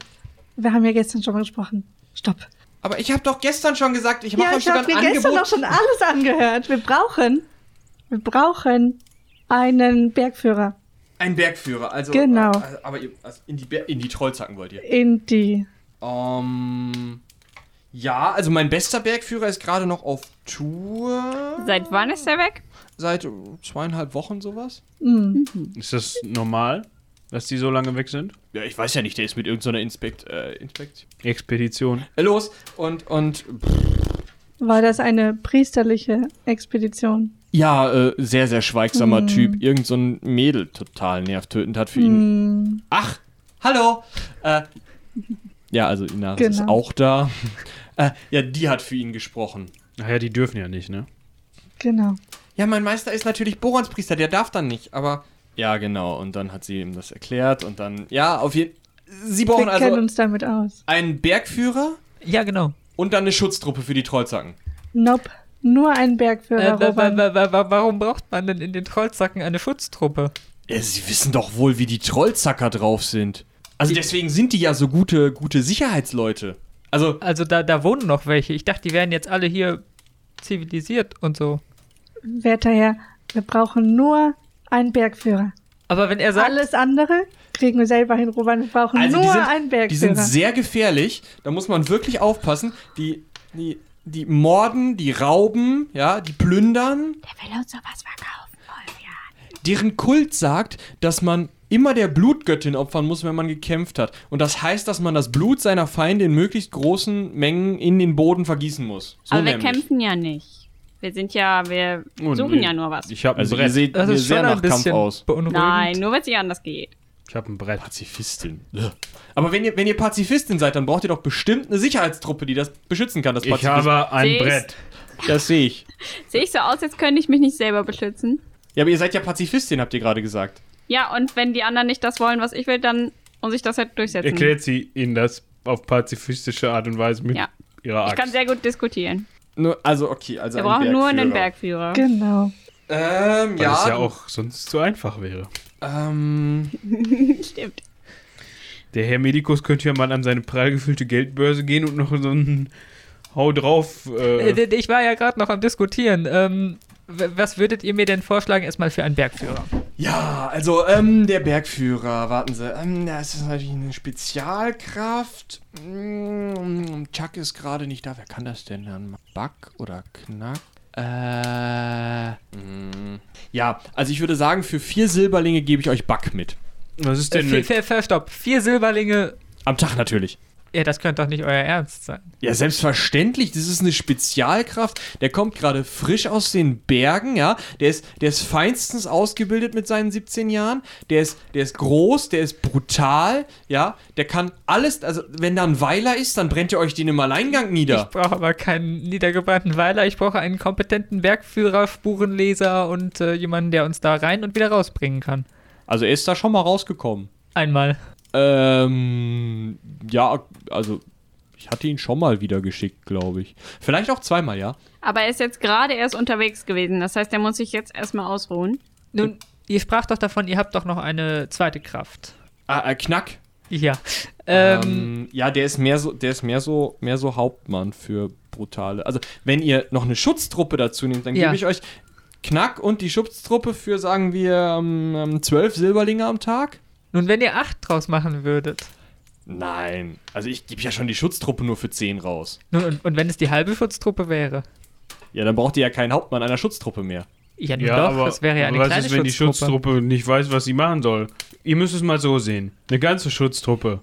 wir haben ja gestern schon mal gesprochen. Stopp. Aber ich habe doch gestern schon gesagt, ich mache Ja, euch ich sogar habe ein mir gestern Angebot. noch schon alles angehört. Wir brauchen, wir brauchen einen Bergführer Ein Bergführer, also. Genau. Äh, aber ihr, also in, die Ber in die Trollzacken wollt ihr. in die. Ähm. Ja, also mein bester Bergführer ist gerade noch auf Tour. Seit wann ist er weg? Seit äh, zweieinhalb Wochen sowas. Mm. Ist das normal, dass die so lange weg sind? Ja, ich weiß ja nicht, der ist mit irgendeiner Inspekt, äh, Inspekt. Expedition. Äh, los und und War das eine priesterliche Expedition? ja, äh, sehr sehr schweigsamer Hm. Typ. Irgend so ein Mädel total nervtötend hat für ihn. Mm. Ach, hallo. Äh, ja, also Inaris ist Genau. auch da. äh, ja, die hat für ihn gesprochen. Naja, die dürfen ja nicht, ne? Genau. Ja, mein Meister ist natürlich Boranspriester, der darf dann nicht, aber. Ja, genau. Und dann hat sie ihm das erklärt und dann. Ja, auf jeden Sie brauchen Wir also kennen uns damit aus. einen Bergführer Ja, genau. und dann eine Schutztruppe für die Trollzacken. Nope. Nur ein Bergführer, Äh, wa- Roban. wa- wa- wa- warum braucht man denn in den Trollzacken eine Schutztruppe? Ja, sie wissen doch wohl, wie die Trollzacker drauf sind. Also deswegen sind die ja so gute, gute Sicherheitsleute. Also, Also da, da wohnen noch welche. Ich dachte, die wären jetzt alle hier zivilisiert und so. Werter Herr, wir brauchen nur einen Bergführer. Aber wenn er sagt, Alles andere kriegen wir selber hin, Roban. Wir brauchen also nur sind, einen Bergführer. die sind sehr gefährlich. Da muss man wirklich aufpassen. Die, die, die morden, die rauben, ja, die plündern. Der will uns sowas verkaufen, Olvian. Deren Kult sagt, dass man immer der Blutgöttin opfern muss, wenn man gekämpft hat. Und das heißt, dass man das Blut seiner Feinde in möglichst großen Mengen in den Boden vergießen muss. So Aber wir nämlich. kämpfen ja nicht. Wir sind ja, wir Oh, suchen ja nur was. Ich habe ein Also ihr Brett. seht das mir ist sehr schon nach ein Kampf bisschen aus. beunruhigend. Nein, nur weil es ihr anders geht. Ich habe ein Brett. Pazifistin. Aber wenn ihr, wenn ihr Pazifistin seid, dann braucht ihr doch bestimmt eine Sicherheitstruppe, die das beschützen kann. Das Ich habe ein Seh's. Brett. Das sehe ich. Sehe ich so aus, als könnte ich mich nicht selber beschützen? Ja, aber ihr seid ja Pazifistin, habt ihr gerade gesagt. Ja, und wenn die anderen nicht das wollen, was ich will, dann muss ich das halt durchsetzen. Erklärt sie ihnen das auf pazifistische Art und Weise mit Ja. ihrer ich Axt. kann sehr gut diskutieren. Nur, also, okay, also Wir brauchen nur einen Bergführer. Genau. Ähm, Weil ja. es ja auch sonst zu einfach wäre. Ähm, Stimmt. Der Herr Medikus könnte ja mal an seine prall gefüllte Geldbörse gehen und noch so einen Hau drauf. Äh, Äh, ich war ja gerade noch am Diskutieren. Ähm, was würdet ihr mir denn vorschlagen, erstmal für einen Bergführer? Ja, also, ähm, der Bergführer, warten Sie. Ähm, das ist natürlich eine Spezialkraft. Mm, Chuck ist gerade nicht da. Wer kann das denn dann? Buck oder Knack? Äh. mm. Ja, also ich würde sagen, für vier Silberlinge gebe ich euch Buck mit. was ist Äh, denn vier, mit? vier, vier, stopp. Vier Silberlinge. Am Tag natürlich. Ja, das könnte doch nicht euer Ernst sein. Ja, selbstverständlich. Das ist eine Spezialkraft. Der kommt gerade frisch aus den Bergen, ja. Der ist, der ist feinstens ausgebildet mit seinen 17 Jahren. Der ist, der ist groß, der ist brutal, ja. Der kann alles, also wenn da ein Weiler ist, dann brennt ihr euch den im Alleingang Ich nieder. brauche aber keinen niedergebrannten Weiler. Ich brauche einen kompetenten Bergführer, Spurenleser und äh, jemanden, der uns da rein und wieder rausbringen kann. Also er ist da schon mal rausgekommen. Einmal. Ähm, ja, also ich hatte ihn schon mal wieder geschickt, glaube ich. Vielleicht auch zweimal, ja. Aber er ist jetzt gerade erst unterwegs gewesen. Das heißt, er muss sich jetzt erstmal ausruhen. Nun, ihr sprach doch davon, ihr habt doch noch eine zweite Kraft. Ah, äh, Knack. Ja. Ähm, Ähm, ja, der ist mehr so, der ist mehr so, mehr so Hauptmann für brutale. Also wenn ihr noch eine Schutztruppe dazu nehmt, dann Ja. gebe ich euch Knack und die Schutztruppe für, sagen wir, ähm, ähm, zwölf Silberlinge am Tag? Nun, wenn ihr acht draus machen würdet. Nein. Also ich gebe ja schon die Schutztruppe nur für 10 raus. Nun, und, und wenn es die halbe Schutztruppe wäre? Ja, dann braucht ihr ja keinen Hauptmann einer Schutztruppe mehr. Ja, nun doch, das wäre ja eine was kleine ist, wenn die Schutztruppe. Nicht weiß, was sie machen soll? Ihr müsst es mal so sehen. Eine ganze Schutztruppe.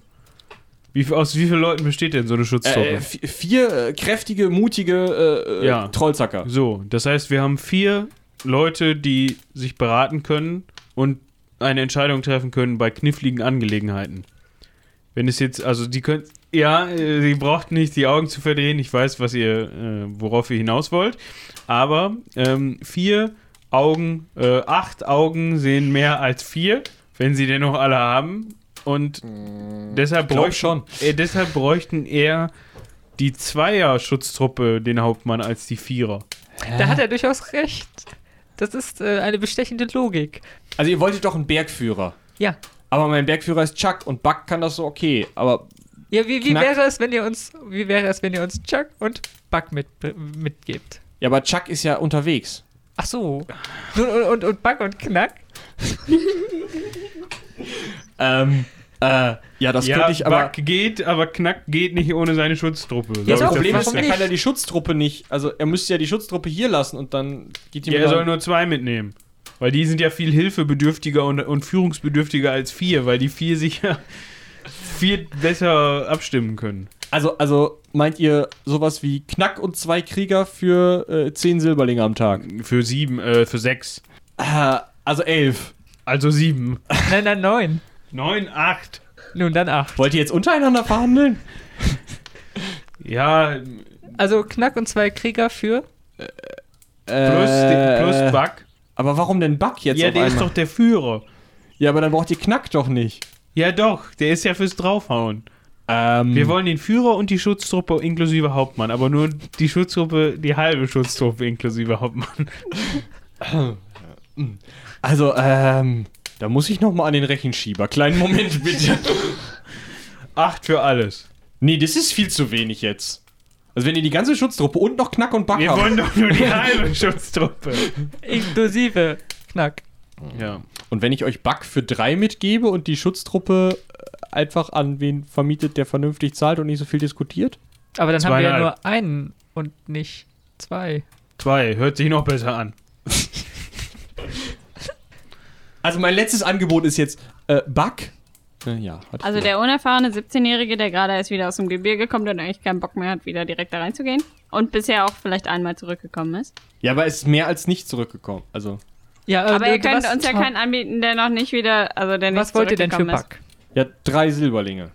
Wie, viel- aus wie vielen Leuten besteht denn so eine Schutztruppe? Äh, vi- vier äh, kräftige, mutige äh, äh, Ja. Trollzacker. So, das heißt, wir haben vier Leute, die sich beraten können und eine Entscheidung treffen können bei kniffligen Angelegenheiten. Wenn es jetzt, also die können, ja, äh, sie braucht nicht die Augen zu verdrehen. Ich weiß, was ihr, äh, worauf ihr hinaus wollt. Aber ähm, vier Augen, äh, acht Augen sehen mehr als vier, wenn sie denn noch alle haben. Und deshalb, glaub bräuchten, schon. Äh, deshalb bräuchten eher die Zweier-Schutztruppe den Hauptmann als die Vierer. Da hat er durchaus recht. Das ist äh, eine bestechende Logik. Also ihr wolltet doch einen Bergführer. Ja. Aber mein Bergführer ist Chuck und Buck kann das so okay. Aber Ja, wie, wie wäre es, wenn ihr uns, wie wäre es, wenn ihr uns Chuck und Buck mit, mitgebt? ja, aber Chuck ist ja unterwegs. Ach so. Nun, und, und, und Buck und Knack? Ähm, äh, ja, das ja, könnte ich aber. Buck geht, aber Knack geht nicht ohne seine Schutztruppe. Ja, das Problem ist, er kann ja die Schutztruppe nicht. Also er müsste ja die Schutztruppe hier lassen und dann geht die Ja, mit er soll nur zwei mitnehmen. Weil die sind ja viel hilfebedürftiger und, und führungsbedürftiger als vier, weil die vier sich ja viel besser abstimmen können. Also, also meint ihr sowas wie Knack und zwei Krieger für äh, zehn Silberlinge am Tag? Für sieben, äh, für sechs. Äh, also elf. Also sieben. Nein, nein, neun. Neun, acht. Nun, dann acht. Wollt ihr jetzt untereinander verhandeln? Ja, Also Knack und zwei Krieger für? plus, Äh, plus Buck. Aber warum denn Buck jetzt Ja, auf der ist einmal? doch der Führer. ja, aber dann braucht ihr Knack doch nicht. Ja, doch, der ist ja fürs Draufhauen. Ähm, Wir wollen den Führer und die Schutztruppe inklusive Hauptmann, aber nur die Schutztruppe, die halbe Schutztruppe inklusive Hauptmann. also, ähm, da muss ich noch mal an den Rechenschieber. Kleinen Moment bitte. Acht für alles. nee, das ist viel zu wenig jetzt. Also wenn ihr die ganze Schutztruppe und noch Knack und Buck Wir habt. wollen doch nur die halbe Schutztruppe. Inklusive Knack. Ja. Und wenn ich euch Buck für drei mitgebe und die Schutztruppe äh, einfach an wen vermietet, der vernünftig zahlt und nicht so viel diskutiert? Aber dann haben wir ja Zweieinhalb. nur einen und nicht zwei. Zwei, hört sich noch besser an. Also mein letztes Angebot ist jetzt äh, Buck. Äh, ja. hat Also der unerfahrene 17-Jährige, der gerade erst wieder aus dem Gebirge kommt und eigentlich keinen Bock mehr hat, wieder direkt da reinzugehen. Und bisher auch vielleicht einmal zurückgekommen ist. Ja, aber es ist mehr als nicht zurückgekommen. Also Ja, Aber äh, ihr könnt was- uns ja keinen anbieten, der noch nicht wieder, also der nicht Was wollt ihr denn für Buck? ja, drei Silberlinge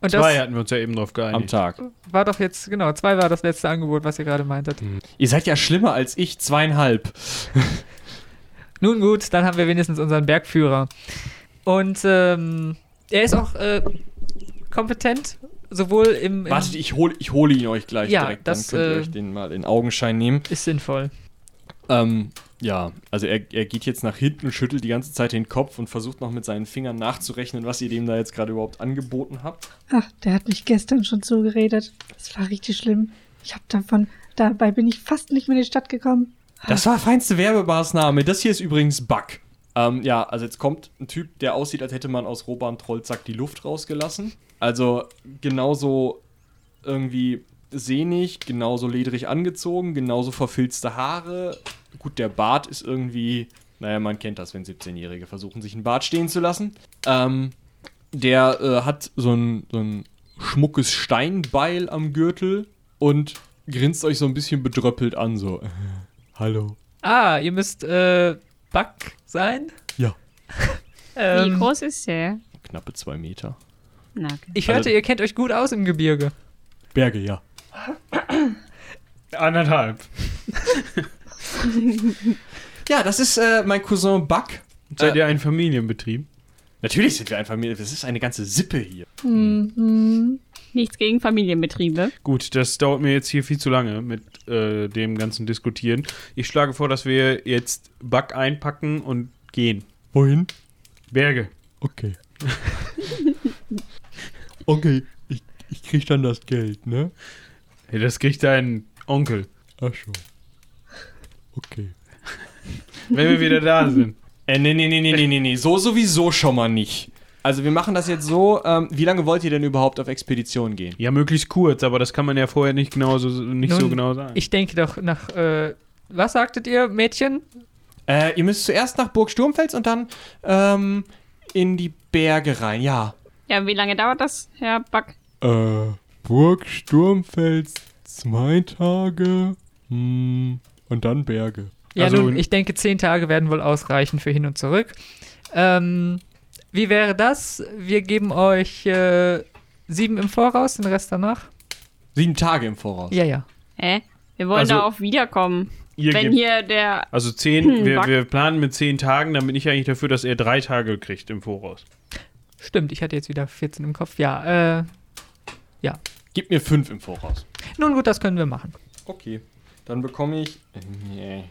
Und Zwei das hatten wir uns ja eben drauf am geeinigt. Tag. war doch jetzt, genau, zwei war das letzte Angebot, was ihr gerade meintet. Ihr seid ja schlimmer als ich, zweieinhalb. Nun gut, dann haben wir wenigstens unseren Bergführer. Und ähm, er ist auch äh, kompetent, sowohl im, im Wartet, ich hole ich hole ihn euch gleich Ja, direkt. das, Dann könnt ihr äh, euch den mal in Augenschein nehmen. ist sinnvoll. Ähm, ja, also er, er geht jetzt nach hinten, schüttelt die ganze Zeit den Kopf und versucht noch mit seinen Fingern nachzurechnen, was ihr dem da jetzt gerade überhaupt angeboten habt. Ach, der hat mich gestern schon zugeredet. Das war richtig schlimm. Ich hab davon, dabei bin ich fast nicht mehr in die Stadt gekommen. Das war feinste Werbemaßnahme. Das hier ist übrigens Buck. Ähm, ja, also jetzt kommt ein Typ, der aussieht, als hätte man aus Roban Trollzack die Luft rausgelassen. Also genauso irgendwie sehnig, genauso ledrig angezogen, genauso verfilzte Haare. Gut, der Bart ist irgendwie, naja, man kennt das, wenn 17-Jährige versuchen, sich einen Bart stehen zu lassen. Ähm, der äh, hat so ein, so ein schmuckes Steinbeil am Gürtel und grinst euch so ein bisschen bedröppelt an, so. Hallo. Ah, ihr müsst äh, Buck sein? Ja. Wie ähm, groß ist der? Knappe zwei Meter. Na, okay. ich hörte, Also- ihr kennt euch gut aus im Gebirge. Berge, ja. Anderthalb. Ja, das ist äh, mein Cousin Buck. Seid Äh, ihr ein Familienbetrieb? Natürlich sind wir ein Familie. Das ist eine ganze Sippe hier. Mhm. Nichts gegen Familienbetriebe. Gut, das dauert mir jetzt hier viel zu lange mit äh, dem ganzen Diskutieren. Ich schlage vor, dass wir jetzt Buck einpacken und gehen. Wohin? Berge. Okay. okay, ich, ich krieg dann das Geld, ne? Ja, das kriegt dein Onkel. Ach schon. Okay. wenn wir wieder da sind. Äh, nee, nee, nee, nee, nee, nee, nee, so sowieso schon mal nicht. Also wir machen das jetzt so, ähm, wie lange wollt ihr denn überhaupt auf Expedition gehen? Ja, möglichst kurz, aber das kann man ja vorher nicht genau so, nicht so Nun, genau sagen. Ich denke doch nach, äh, was sagtet ihr, Mädchen? Äh, ihr müsst zuerst nach Burg Sturmfels und dann, ähm, in die Berge rein, ja. Ja, wie lange dauert das, Herr Back? Äh, Burg Sturmfels, zwei Tage. Hm, und dann Berge. Ja, Also- nun, ich denke, zehn Tage werden wohl ausreichen für hin und zurück. Ähm, wie wäre das? Wir geben euch äh, sieben im Voraus, den Rest danach? Sieben Tage im Voraus. Ja, ja. Hä? Wir wollen Also, da auch wiederkommen. Ihr Wenn gebt- hier der. also zehn, Hm, wir, wir planen mit zehn Tagen, dann bin ich eigentlich dafür, dass er drei Tage kriegt im Voraus. Stimmt, ich hatte jetzt wieder 14 im Kopf. Ja, äh, Gib mir fünf im Voraus. nun gut, das können wir machen. Okay. Dann bekomme ich. Nee.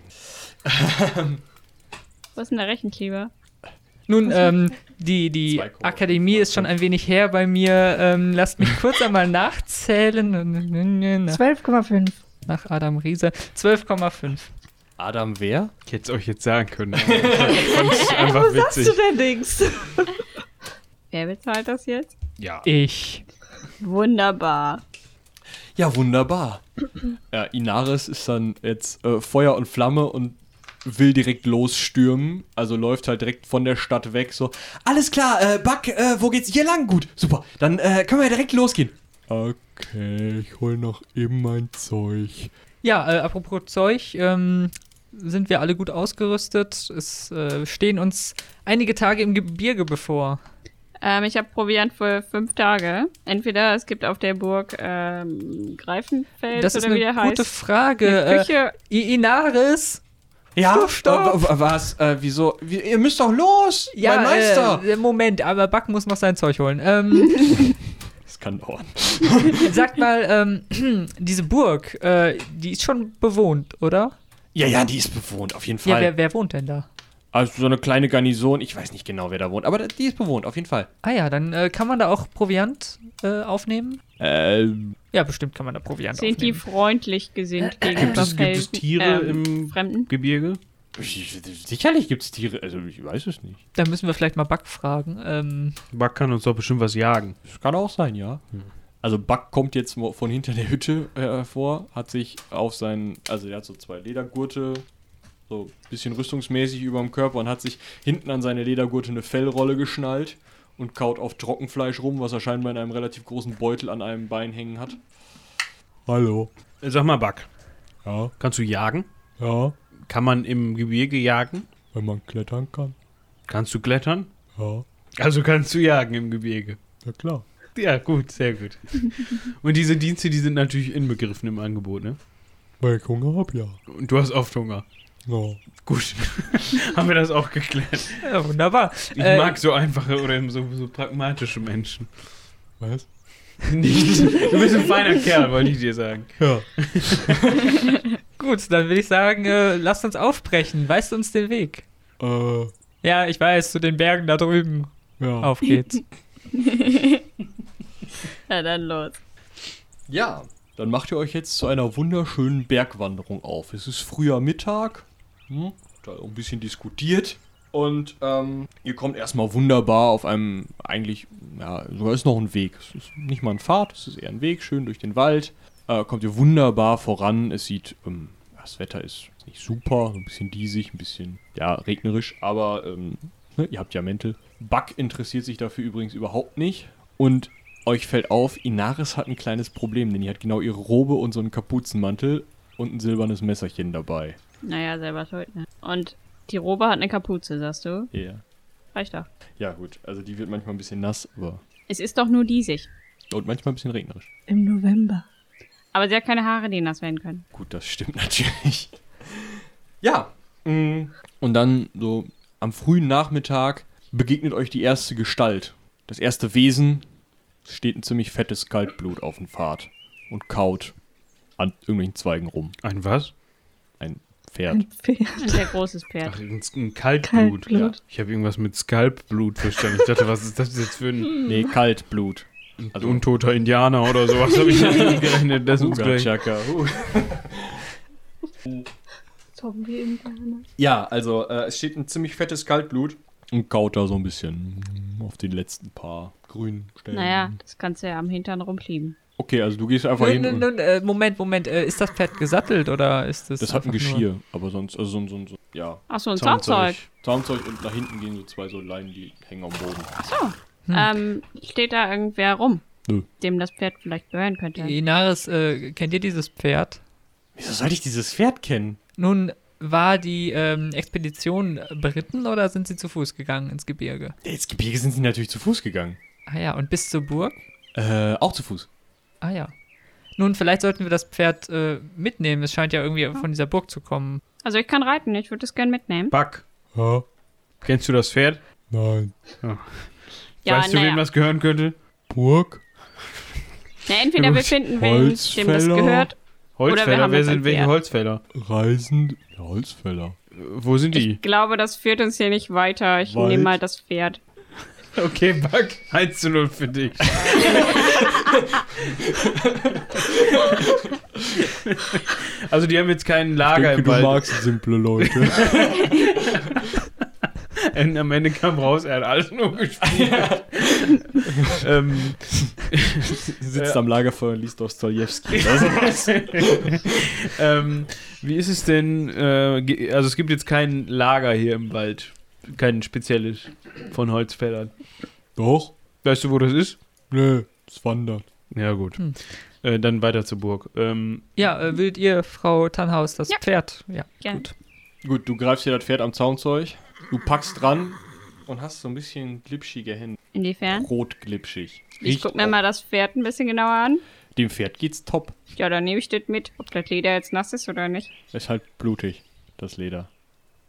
Wo ist denn der Rechenkleber? Nun, ähm, die, die 2,5. Akademie ist schon ein wenig her bei mir. Ähm, lasst mich kurz einmal nachzählen. Nach, 12,5. nach Adam Riese. 12,5. Adam wer? Ich hätte es euch jetzt sagen können. Ich einfach Hast witzig. du denn Dings? Wer bezahlt das jetzt? Ja. Ich. Wunderbar. Ja, wunderbar. ja, Inaris ist dann jetzt äh, Feuer und Flamme und will direkt losstürmen. Also läuft halt direkt von der Stadt weg. So, alles klar, äh, Buck, äh, wo geht's hier lang? Gut, super. Dann äh, können wir ja direkt losgehen. Okay, ich hol noch eben mein Zeug. Ja, äh, apropos Zeug, ähm, sind wir alle gut ausgerüstet. Es äh, stehen uns einige Tage im Gebirge bevor. Ähm, ich habe Proviant für fünf Tage. Entweder es gibt auf der Burg ähm, Greifenfels Das ist oder wie eine der gute heißt. Frage. Eine Äh, Küche. I- Inaris? Ja, Stopp, stopp. äh, w- was? Äh, wieso? Wie, ihr müsst doch los, mein Meister. Äh, Moment, aber Buck muss noch sein Zeug holen. Ähm, Das kann dauern. sagt mal, ähm, diese Burg, äh, die ist schon bewohnt, oder? ja, ja, die ist bewohnt, auf jeden Ja, Fall. wer, wer wohnt denn da? also so eine kleine Garnison, ich weiß nicht genau, wer da wohnt, aber die ist bewohnt, auf jeden Fall. Ah ja, dann äh, kann man da auch Proviant äh, aufnehmen? Ähm, Ja, bestimmt kann man da Proviant Sind die aufnehmen. freundlich gesinnt gegenüber Gibt es, gibt es Tiere ähm, im Fremden? Gebirge? sicherlich gibt's Tiere, also ich weiß es nicht. Da müssen wir vielleicht mal Buck fragen. Ähm, Buck kann uns doch bestimmt was jagen. Das kann auch sein, ja. Also Buck kommt jetzt von hinter der Hütte äh, hervor, hat sich auf seinen, also er hat so zwei Ledergurte, so ein bisschen rüstungsmäßig über dem Körper und hat sich hinten an seine Ledergurte eine Fellrolle geschnallt und kaut auf Trockenfleisch rum, was er scheinbar in einem relativ großen Beutel an einem Bein hängen hat. Hallo. Sag mal, Buck, Ja, kannst du jagen? ja, Kann man im Gebirge jagen? wenn man klettern kann. Kannst du klettern? Ja, Also kannst du jagen im Gebirge. ja klar. Ja, gut, sehr gut. Und diese Dienste, die sind natürlich inbegriffen im Angebot, ne? Weil ich Hunger hab, ja. Und du hast oft Hunger. Ja. Gut. Haben wir das auch geklärt. ja, wunderbar. Ich Äh, mag so einfache oder so, so pragmatische Menschen. Was? Nicht. Du bist ein feiner Kerl, wollte ich dir sagen. Ja. Gut, dann würde ich sagen, äh, lasst uns aufbrechen. Weißt uns den Weg? Äh, Ja, ich weiß, zu den Bergen da drüben. ja. Auf geht's. Ja, dann los. Ja, dann macht ihr euch jetzt zu einer wunderschönen Bergwanderung auf. Es ist früher Mittag, hm, da ein bisschen diskutiert. Und ähm, ihr kommt erstmal wunderbar auf einem, eigentlich, ja, sogar ist noch ein Weg. Es ist nicht mal ein Pfad, es ist eher ein Weg, schön durch den Wald. Äh, kommt ihr wunderbar voran. Es sieht, ähm, das Wetter ist nicht super, ein bisschen diesig, ein bisschen, ja, regnerisch, aber ähm, ne, ihr habt ja Mäntel. Buck interessiert sich dafür übrigens überhaupt nicht. Und euch fällt auf, Inaris hat ein kleines Problem, denn die hat genau ihre Robe und so einen Kapuzenmantel und ein silbernes Messerchen dabei. Naja, selber schuld, ne? Und die Robe hat eine Kapuze, sagst du? Ja. Reicht doch. Ja, gut. Also die wird manchmal ein bisschen nass, aber. Es ist doch nur diesig. Und manchmal ein bisschen regnerisch. Im November. Aber sie hat keine Haare, die nass werden können. Gut, das stimmt natürlich. Ja. mm, Und dann so am frühen Nachmittag begegnet euch die erste Gestalt. Das erste Wesen Es steht ein ziemlich fettes Kaltblut auf dem Pfad und kaut an irgendwelchen Zweigen rum. Ein was? Ein Pferd. Ein Pferd. Ein sehr großes Pferd. Ach, ein, ein Kaltblut. Kaltblut. Ja. Ich habe irgendwas mit Skalpblut verstanden. Ich dachte, was ist das jetzt für ein, Nee, Kaltblut. Also- untoter Indianer oder sowas? Habe ich nicht gerechnet. Das ist gleich. Chaka, uh. Ja, also äh, es steht ein ziemlich fettes Kaltblut und kaut da so ein bisschen auf den letzten paar grünen Stellen. Naja, das kannst du ja am Hintern rumschieben. Okay, also du gehst einfach Nun, hin und nun, äh, Moment, Moment. Äh, ist das Pferd gesattelt oder ist das. das hat ein Geschirr, aber sonst, also so ein, so ein, so, ja, Ach so, ein Zahnzeug. Zahnzeug und nach hinten gehen so zwei so Leinen, die hängen am Boden. Ähm, steht da irgendwer rum, Nö. dem das Pferd vielleicht gehören könnte? Inaris, äh, kennt ihr dieses Pferd? Wieso soll ich dieses Pferd kennen? Nun, war die ähm, Expedition beritten oder sind sie zu Fuß gegangen ins Gebirge? Ins Gebirge sind sie natürlich zu Fuß gegangen. Ah ja, und bis zur Burg? Äh, auch zu Fuß. Ah ja. Nun, vielleicht sollten wir das Pferd äh, mitnehmen. Es scheint ja irgendwie von dieser Burg zu kommen. Also ich kann reiten, ich würde es gern mitnehmen. Buck, Ja, kennst du das Pferd? nein. Ja, weißt du, wem das gehören könnte? Burg? Na, entweder wir finden, wem dem das Holzfäller. gehört. Oder wir Holzfäller? Wer sind welche. Holzfäller? Reisend? Ja, Holzfäller. Wo sind die? Ich glaube, das führt uns hier nicht weiter. Ich Wald. nehme mal das Pferd. Okay, Buck, 1 zu 0 für dich. also die haben jetzt kein Lager im Wald. simple Leute. Und am Ende kam raus, er hat alles nur gespielt. ähm, Sitzt Ja. am Lagerfeuer und liest Dostoevsky. Also, ähm, wie ist es denn? Äh, also es gibt jetzt kein Lager hier im Wald. Kein spezielles von Holzfällern. doch? Weißt du, wo das ist? Nö, es wandert. Ja, gut. Hm. Äh, dann weiter zur Burg. Ähm, Ja, äh, willt ihr, Frau Tannhaus, das Ja. Pferd? Ja, Gerne. gut. Gut, du greifst dir das Pferd am Zaunzeug, du packst dran und hast so ein bisschen glitschige Hände. Inwiefern? Rotglitschig. Ich Riecht guck mir auch- mal das Pferd ein bisschen genauer an. Dem Pferd geht's top. Ja, dann nehme ich das mit, ob das Leder jetzt nass ist oder nicht. Ist halt blutig, das Leder.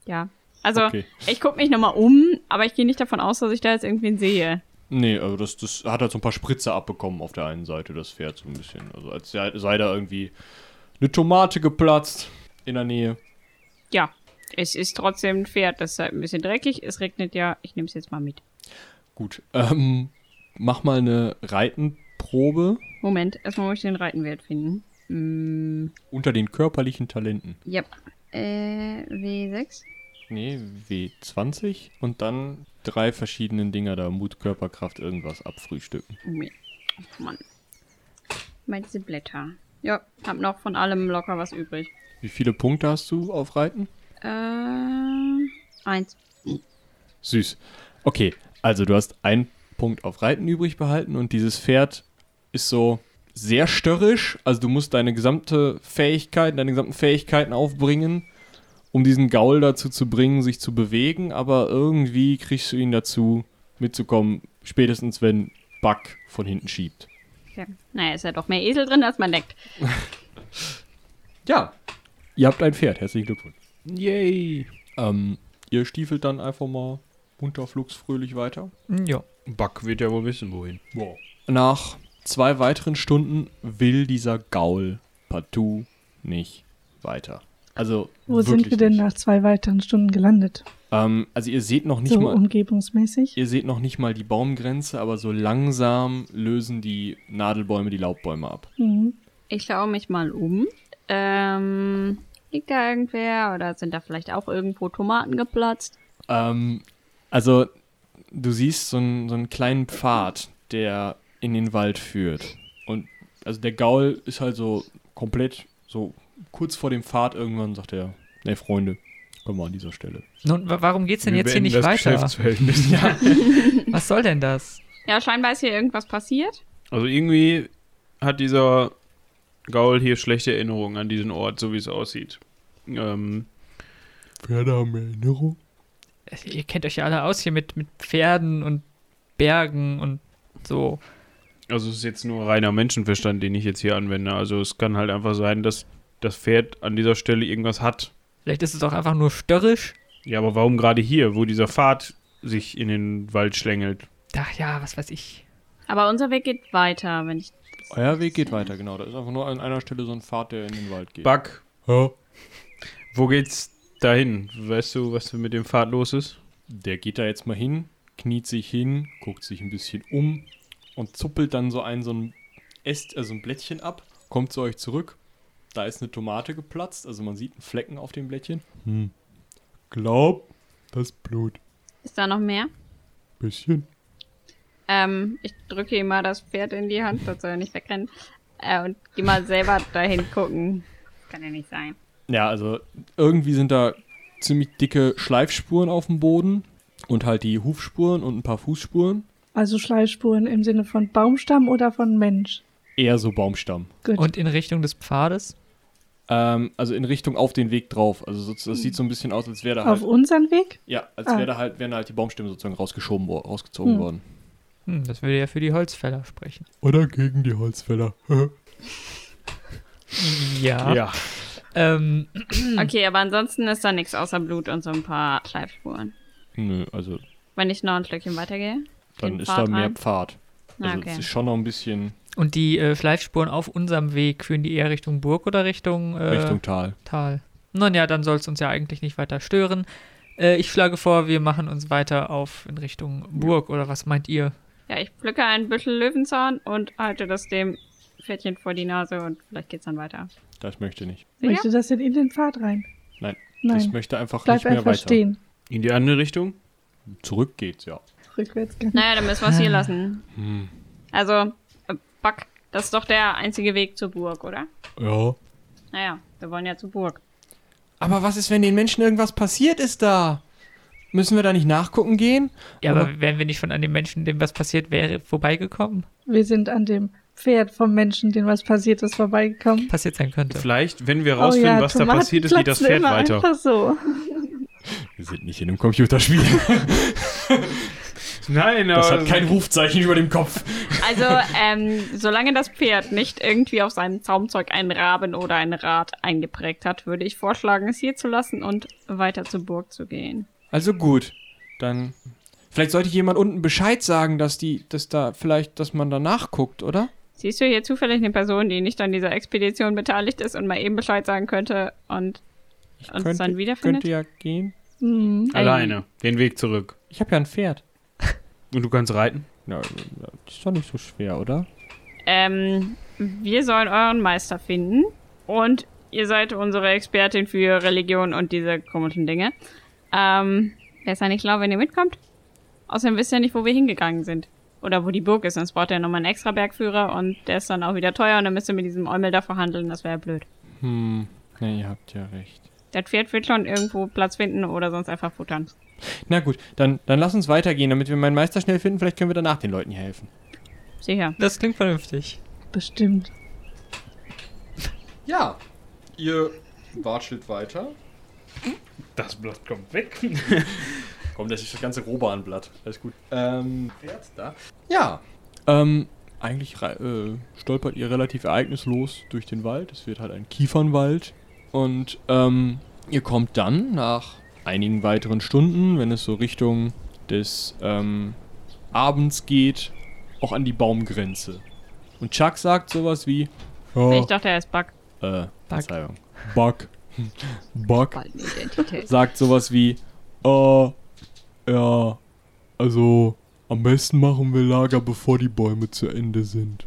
Ja. Also, Okay. ich gucke mich nochmal um, aber ich gehe nicht davon aus, dass ich da jetzt irgendwen sehe. Nee, also das, das hat halt so ein paar Spritze abbekommen auf der einen Seite, das Pferd so ein bisschen. Also als sei, da irgendwie eine Tomate geplatzt in der Nähe. Ja, es ist trotzdem ein Pferd, das ist halt ein bisschen dreckig. Es regnet ja, ich nehme es jetzt mal mit. Gut, ähm, mach mal eine Reitenprobe Moment, erstmal muss ich den Reitenwert finden. Mm, unter den körperlichen Talenten. ja. Äh, W6? Nee, W20 und dann drei verschiedenen Dinger da, Mut, Körperkraft, irgendwas abfrühstücken. Mir- oh Mann. Mal diese Blätter. Ja, hab noch von allem locker was übrig. Wie viele Punkte hast du auf Reiten? Äh, eins. Süß. Okay, also du hast einen Punkt auf Reiten übrig behalten und dieses Pferd ist so sehr störrisch. Also du musst deine gesamte Fähigkeit, deine gesamten Fähigkeiten aufbringen, um diesen Gaul dazu zu bringen, sich zu bewegen, aber irgendwie kriegst du ihn dazu mitzukommen, spätestens wenn Buck von hinten schiebt. Okay. Naja, ist ja doch mehr Esel drin, als man denkt. Ja, ihr habt ein Pferd. Herzlichen Glückwunsch. yay. Ähm, ihr stiefelt dann einfach mal unterflugsfröhlich weiter. Hm, Ja. Buck wird ja wohl wissen, wohin. Wow. Nach zwei weiteren Stunden will dieser Gaul partout nicht weiter. Also Wo sind wir denn nicht. nach zwei weiteren Stunden gelandet? Ähm, also ihr seht noch nicht so mal, umgebungsmäßig? ihr seht noch nicht mal die Baumgrenze, aber so langsam lösen die Nadelbäume die Laubbäume ab. Mhm. Ich schaue mich mal um. Ähm, liegt da irgendwer oder sind da vielleicht auch irgendwo Tomaten geplatzt? Ähm, also du siehst so einen, so einen kleinen Pfad, der in den Wald führt. Und also der Gaul ist halt so komplett so kurz vor dem Pfad irgendwann sagt er, ne Freunde, können wir an dieser Stelle. Nun, wa- warum geht's denn Wir jetzt hier nicht das weiter? Geschäftsverhältnis. Was soll denn das? Ja, scheinbar ist hier irgendwas passiert. Also irgendwie hat dieser Gaul hier schlechte Erinnerungen an diesen Ort, so wie es aussieht. Ähm, Pferde haben Erinnerung? Ihr kennt euch ja alle aus hier mit, mit Pferden und Bergen und so. also es ist jetzt nur reiner Menschenverstand, den ich jetzt hier anwende. Also es kann halt einfach sein, dass das Pferd an dieser Stelle irgendwas hat. Vielleicht ist es auch einfach nur störrisch. Ja, aber warum gerade hier, wo dieser Pfad sich in den Wald schlängelt? Ach ja, was weiß ich. Aber unser Weg geht weiter, wenn ich. Euer Weg geht weiter, genau. Da ist einfach nur an einer Stelle so ein Pfad, der in den Wald geht. Buck, Ja. wo geht's dahin? Weißt du, was mit dem Pfad los ist? Der geht da jetzt mal hin, kniet sich hin, guckt sich ein bisschen um und zuppelt dann so ein, so ein Äst, also ein Blättchen ab, kommt zu euch zurück. Da ist eine Tomate geplatzt, also man sieht einen Flecken auf dem Blättchen. Hm. Glaub, das Blut. Ist da noch mehr? Bisschen. Ähm, ich drücke ihm mal das Pferd in die Hand, das soll er nicht wegrennen. Äh, und geh mal selber dahin gucken. Kann ja nicht sein. Ja, also irgendwie sind da ziemlich dicke Schleifspuren auf dem Boden und halt die Hufspuren und ein paar Fußspuren. Also Schleifspuren im Sinne von Baumstamm oder von Mensch? Eher so Baumstamm. Gut. Und in Richtung des Pfades? Ähm, also in Richtung auf den Weg drauf. Also so, das sieht so ein bisschen aus, als wäre da Auf halt, unseren Weg? ja, als Ah. wäre da halt, wären da halt die Baumstämme sozusagen rausgeschoben, wo- rausgezogen Hm. worden. Hm, das würde ja für die Holzfäller sprechen. Oder gegen die Holzfäller. Ja. Ja. Ähm, Okay, aber ansonsten ist da nichts außer Blut und so ein paar Schleifspuren. Nö, also Wenn ich noch ein Stückchen weitergehe. dann ist Pfad da mehr rein? Pfad. Ah, Also okay. es ist schon noch ein bisschen und die äh, Schleifspuren auf unserem Weg führen die eher Richtung Burg oder Richtung, äh, Richtung Tal. Tal? Nun ja, dann soll es uns ja eigentlich nicht weiter stören. Äh, ich schlage vor, wir machen uns weiter auf in Richtung Burg oder was meint ihr? Ja, ich pflücke einen Büschel Löwenzahn und halte das dem Pferdchen vor die Nase und vielleicht geht's dann weiter. Das möchte nicht. Sicher? Möchte das denn in den Pfad rein? Nein. Das Nein. möchte einfach Bleib nicht mehr einfach weiter. stehen. In die andere Richtung? Zurück geht's, ja. Rückwärts gehen. Naja, dann müssen wir es hier lassen. Hm. Also, Buck, das ist doch der einzige Weg zur Burg, oder? Ja. Naja, wir wollen ja zur Burg. Aber was ist, wenn den Menschen irgendwas passiert ist da? Müssen wir da nicht nachgucken gehen? Ja, Aber- aber wären wir nicht von an dem Menschen, dem was passiert wäre, vorbeigekommen? Wir sind an dem Pferd vom Menschen, dem was passiert ist, vorbeigekommen. Passiert sein könnte. Vielleicht, wenn wir rausfinden, oh ja, was da Tomaten passiert ist, geht das Pferd immer weiter. Einfach so. Wir sind nicht in einem Computerspiel. Nein, Das aber hat kein Rufzeichen über dem Kopf. Also, ähm, solange das Pferd nicht irgendwie auf seinem Zaumzeug einen Raben oder ein Rad eingeprägt hat, würde ich vorschlagen, es hier zu lassen und weiter zur Burg zu gehen. Also gut, dann. Vielleicht sollte jemand unten Bescheid sagen, dass die, dass da vielleicht, dass man da nachguckt, oder? Siehst du hier zufällig eine Person, die nicht an dieser Expedition beteiligt ist und mal eben Bescheid sagen könnte und Ich uns dann wiederfindet? könnte ja gehen. Hm. alleine den Weg zurück. Ich habe ja ein Pferd. Und du kannst reiten? Ja, das ist doch nicht so schwer, oder? Ähm, wir sollen euren Meister finden und ihr seid unsere Expertin für Religion und diese komischen Dinge. Ähm, wäre es ja nicht schlau, wenn ihr mitkommt? Außerdem wisst ihr nicht, wo wir hingegangen sind. Oder wo die Burg ist, sonst braucht ihr nochmal einen extra Bergführer und der ist dann auch wieder teuer und dann müsst ihr mit diesem Eumel da verhandeln, das wäre blöd. Hm, ne, ihr habt ja recht. Das Pferd wird schon irgendwo Platz finden oder sonst einfach futtern. Na gut, dann, dann lass uns weitergehen, damit wir meinen Meister schnell finden. Vielleicht können wir danach den Leuten hier helfen. Sicher. Das klingt vernünftig. Bestimmt. Ja, ihr watschelt weiter. Das Blatt kommt weg. Komm, das ist das ganze Robanblatt. Alles gut. Ähm, Pferd da. Ja. Ähm, eigentlich äh, stolpert ihr relativ ereignislos durch den Wald. Es wird halt ein Kiefernwald. Und ähm, ihr kommt dann nach einigen weiteren Stunden, wenn es so Richtung des ähm, Abends geht, auch an die Baumgrenze. Und Chuck sagt sowas wie: Ich dachte, er ist Bug. äh, Verzeihung. Buck. Buck sagt sowas wie, äh, ja, also am besten machen wir Lager, bevor die Bäume zu Ende sind.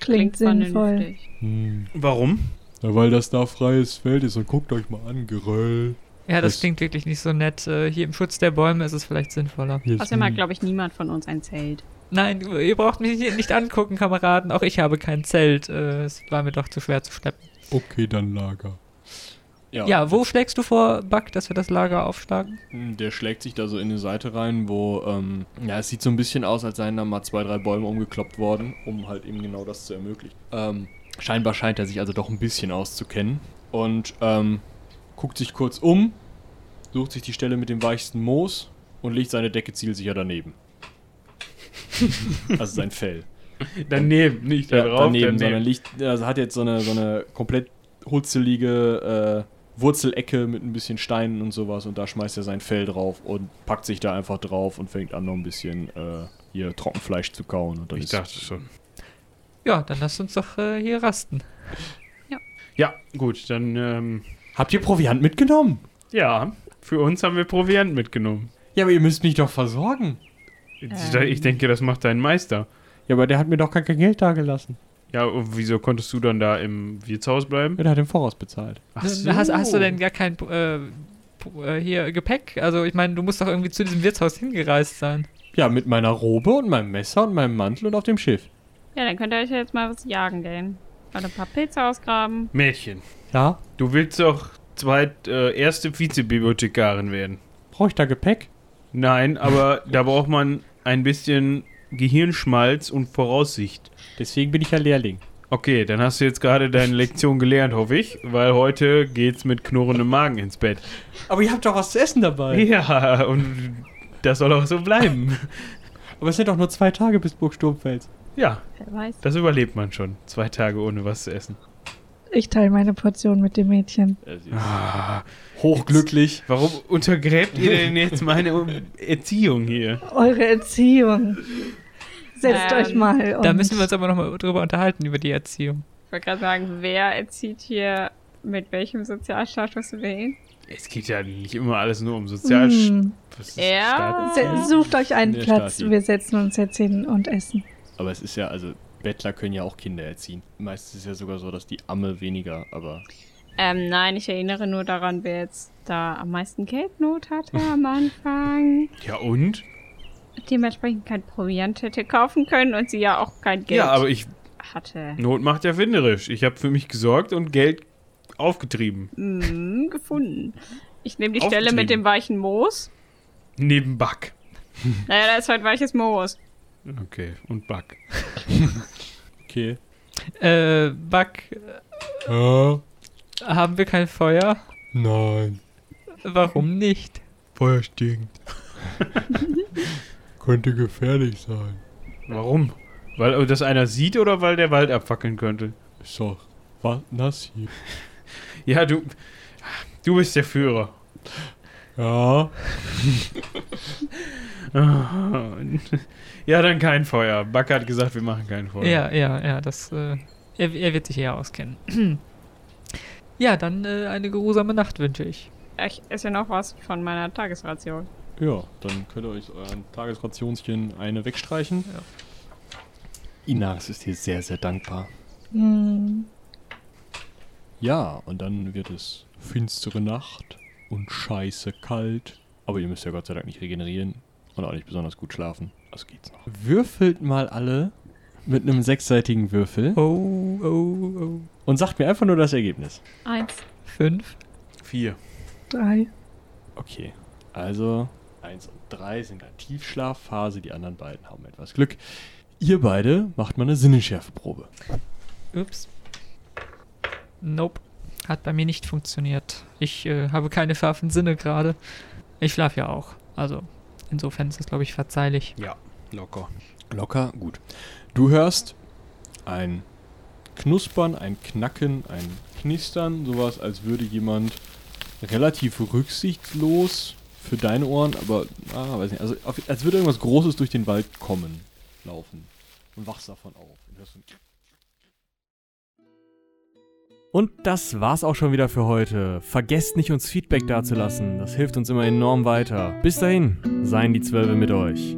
Klingt, sinnvoll. vernünftig. Hm. Warum? Ja, weil das da freies Feld ist und guckt euch mal an, Geröll. Ja, das Das- klingt wirklich nicht so nett. Äh, hier im Schutz der Bäume ist es vielleicht sinnvoller. Außerdem hat, ein- glaube ich, niemand von uns ein Zelt. Nein, ihr braucht mich hier nicht angucken, Kameraden. Auch ich habe kein Zelt. Äh, es war mir doch zu schwer zu schleppen. Okay, dann Lager. Ja, wo schlägst du vor, Buck, dass wir das Lager aufschlagen? Der schlägt sich da so in eine Seite rein, wo, ähm, ja, es sieht so ein bisschen aus, als seien da mal zwei, drei Bäume umgekloppt worden, um halt eben genau das zu ermöglichen. Ähm, scheinbar scheint er sich also doch ein bisschen auszukennen und, ähm, guckt sich kurz um, sucht sich die Stelle mit dem weichsten Moos und legt seine Decke zielsicher daneben. also sein Fell. Daneben, nicht da Ja, drauf. daneben, sondern liegt, also hat jetzt so eine, so eine komplett hutzelige äh, Wurzelecke mit ein bisschen Steinen und sowas und da schmeißt er sein Fell drauf und packt sich da einfach drauf und fängt an noch ein bisschen äh, hier Trockenfleisch zu kauen. Ich dachte schon. Ja, dann lasst uns doch äh, hier rasten. Ja, gut, dann, ähm, Habt ihr Proviant mitgenommen? ja, für uns haben wir Proviant mitgenommen. Ja, aber ihr müsst mich doch versorgen. Ich, ich denke, das macht dein Meister. Ja, aber der hat mir doch gar kein Geld dagelassen. Ja, und wieso konntest du dann da im Wirtshaus bleiben? Ja, der hat im Voraus bezahlt. Ach Hast, hast du denn gar kein äh, äh, hier Gepäck? Also ich meine, du musst doch irgendwie zu diesem Wirtshaus hingereist sein. Ja, mit meiner Robe und meinem Messer und meinem Mantel und auf dem Schiff. Ja, dann könnt ihr euch ja jetzt mal was jagen gehen. Oder ein paar Pilze ausgraben. Mädchen, Ja, du willst doch zweit äh, erste Vizebibliothekarin werden. brauche ich da Gepäck? Nein, aber da braucht man ein bisschen Gehirnschmalz und Voraussicht. Deswegen bin ich ja Lehrling. Okay, dann hast du jetzt gerade deine Lektion gelernt, hoffe ich, weil heute geht's mit knurrendem Magen ins Bett. Aber ihr habt doch was zu essen dabei. Ja, und das soll auch so bleiben. Aber es sind doch nur zwei Tage bis Burg Sturmfels. Ja, Wer weiß. das überlebt man schon. Zwei Tage ohne was zu essen. Ich teile meine Portion mit dem Mädchen. Ah, Hochglücklich. warum untergräbt ihr denn jetzt meine Erziehung hier? Eure Erziehung. Setzt Ähm, euch mal. Da müssen wir uns aber nochmal drüber unterhalten, über die Erziehung. Ich wollte gerade sagen, wer erzieht hier mit welchem Sozialstatus wen? Es geht ja nicht immer alles nur um Sozialstatus. Hm. Ja. Sucht euch einen Platz. Wir setzen uns jetzt hin und essen. Aber es ist ja, also, Bettler können ja auch Kinder erziehen. Meistens ist es ja sogar so, dass die Amme weniger, aber. Ähm, nein, ich erinnere nur daran, wer jetzt da am meisten Geldnot hatte am Anfang. Ja, und? Dementsprechend kein Proviant hätte kaufen können und sie ja auch kein Geld Ja, aber ich. hatte. Not macht ja winderisch. Ich habe für mich gesorgt und Geld aufgetrieben. Hm, gefunden. Ich nehme die Stelle mit dem weichen Moos. Neben Back. Naja, da ist halt weiches Moos. Okay, und Back. Okay. Äh, Buck, Ja, haben wir kein Feuer? nein. Warum nicht? Feuer stinkt. Könnte gefährlich sein. Warum? Weil das einer sieht oder weil der Wald abfackeln könnte? Ist doch was nass hier. Ja, du. Du bist der Führer. Ja. Ja, dann kein Feuer. Back hat gesagt, wir machen kein Feuer. Ja, ja, ja, das, äh, er, er wird sich eher auskennen. ja, dann äh, eine geruhsame Nacht wünsche ich. Ich esse noch was von meiner Tagesration. Ja, dann könnt ihr euch euren Tagesrationchen eine wegstreichen. Ja. Inaris ist hier sehr, sehr dankbar. Hm. Ja, und dann wird es finstere Nacht und scheiße kalt. Aber ihr müsst ja Gott sei Dank nicht regenerieren und auch nicht besonders gut schlafen. Also geht's noch. Würfelt mal alle mit einem sechsseitigen Würfel Oh, oh, oh. und sagt mir einfach nur das Ergebnis. Eins. Fünf. Vier. Drei. Okay, also 1 und 3 sind in der Tiefschlafphase, die anderen beiden haben etwas Glück. Ihr beide macht mal eine Sinneschärfeprobe. Ups. Nope. Hat bei mir nicht funktioniert. Ich äh, habe keine scharfen Sinne gerade. Ich schlafe ja auch. Also, insofern ist das, glaube ich, verzeihlich. Ja, locker. Locker, gut. Du hörst ein Knuspern, ein Knacken, ein Knistern, sowas, als würde jemand relativ rücksichtslos für deine Ohren, aber, ah, weiß nicht, also als würde irgendwas Großes durch den Wald kommen, laufen. Und wachst davon auf. Und das war's auch schon wieder für heute. Vergesst nicht, uns Feedback dazulassen. Das hilft uns immer enorm weiter. Bis dahin, seien die Zwölfe mit euch.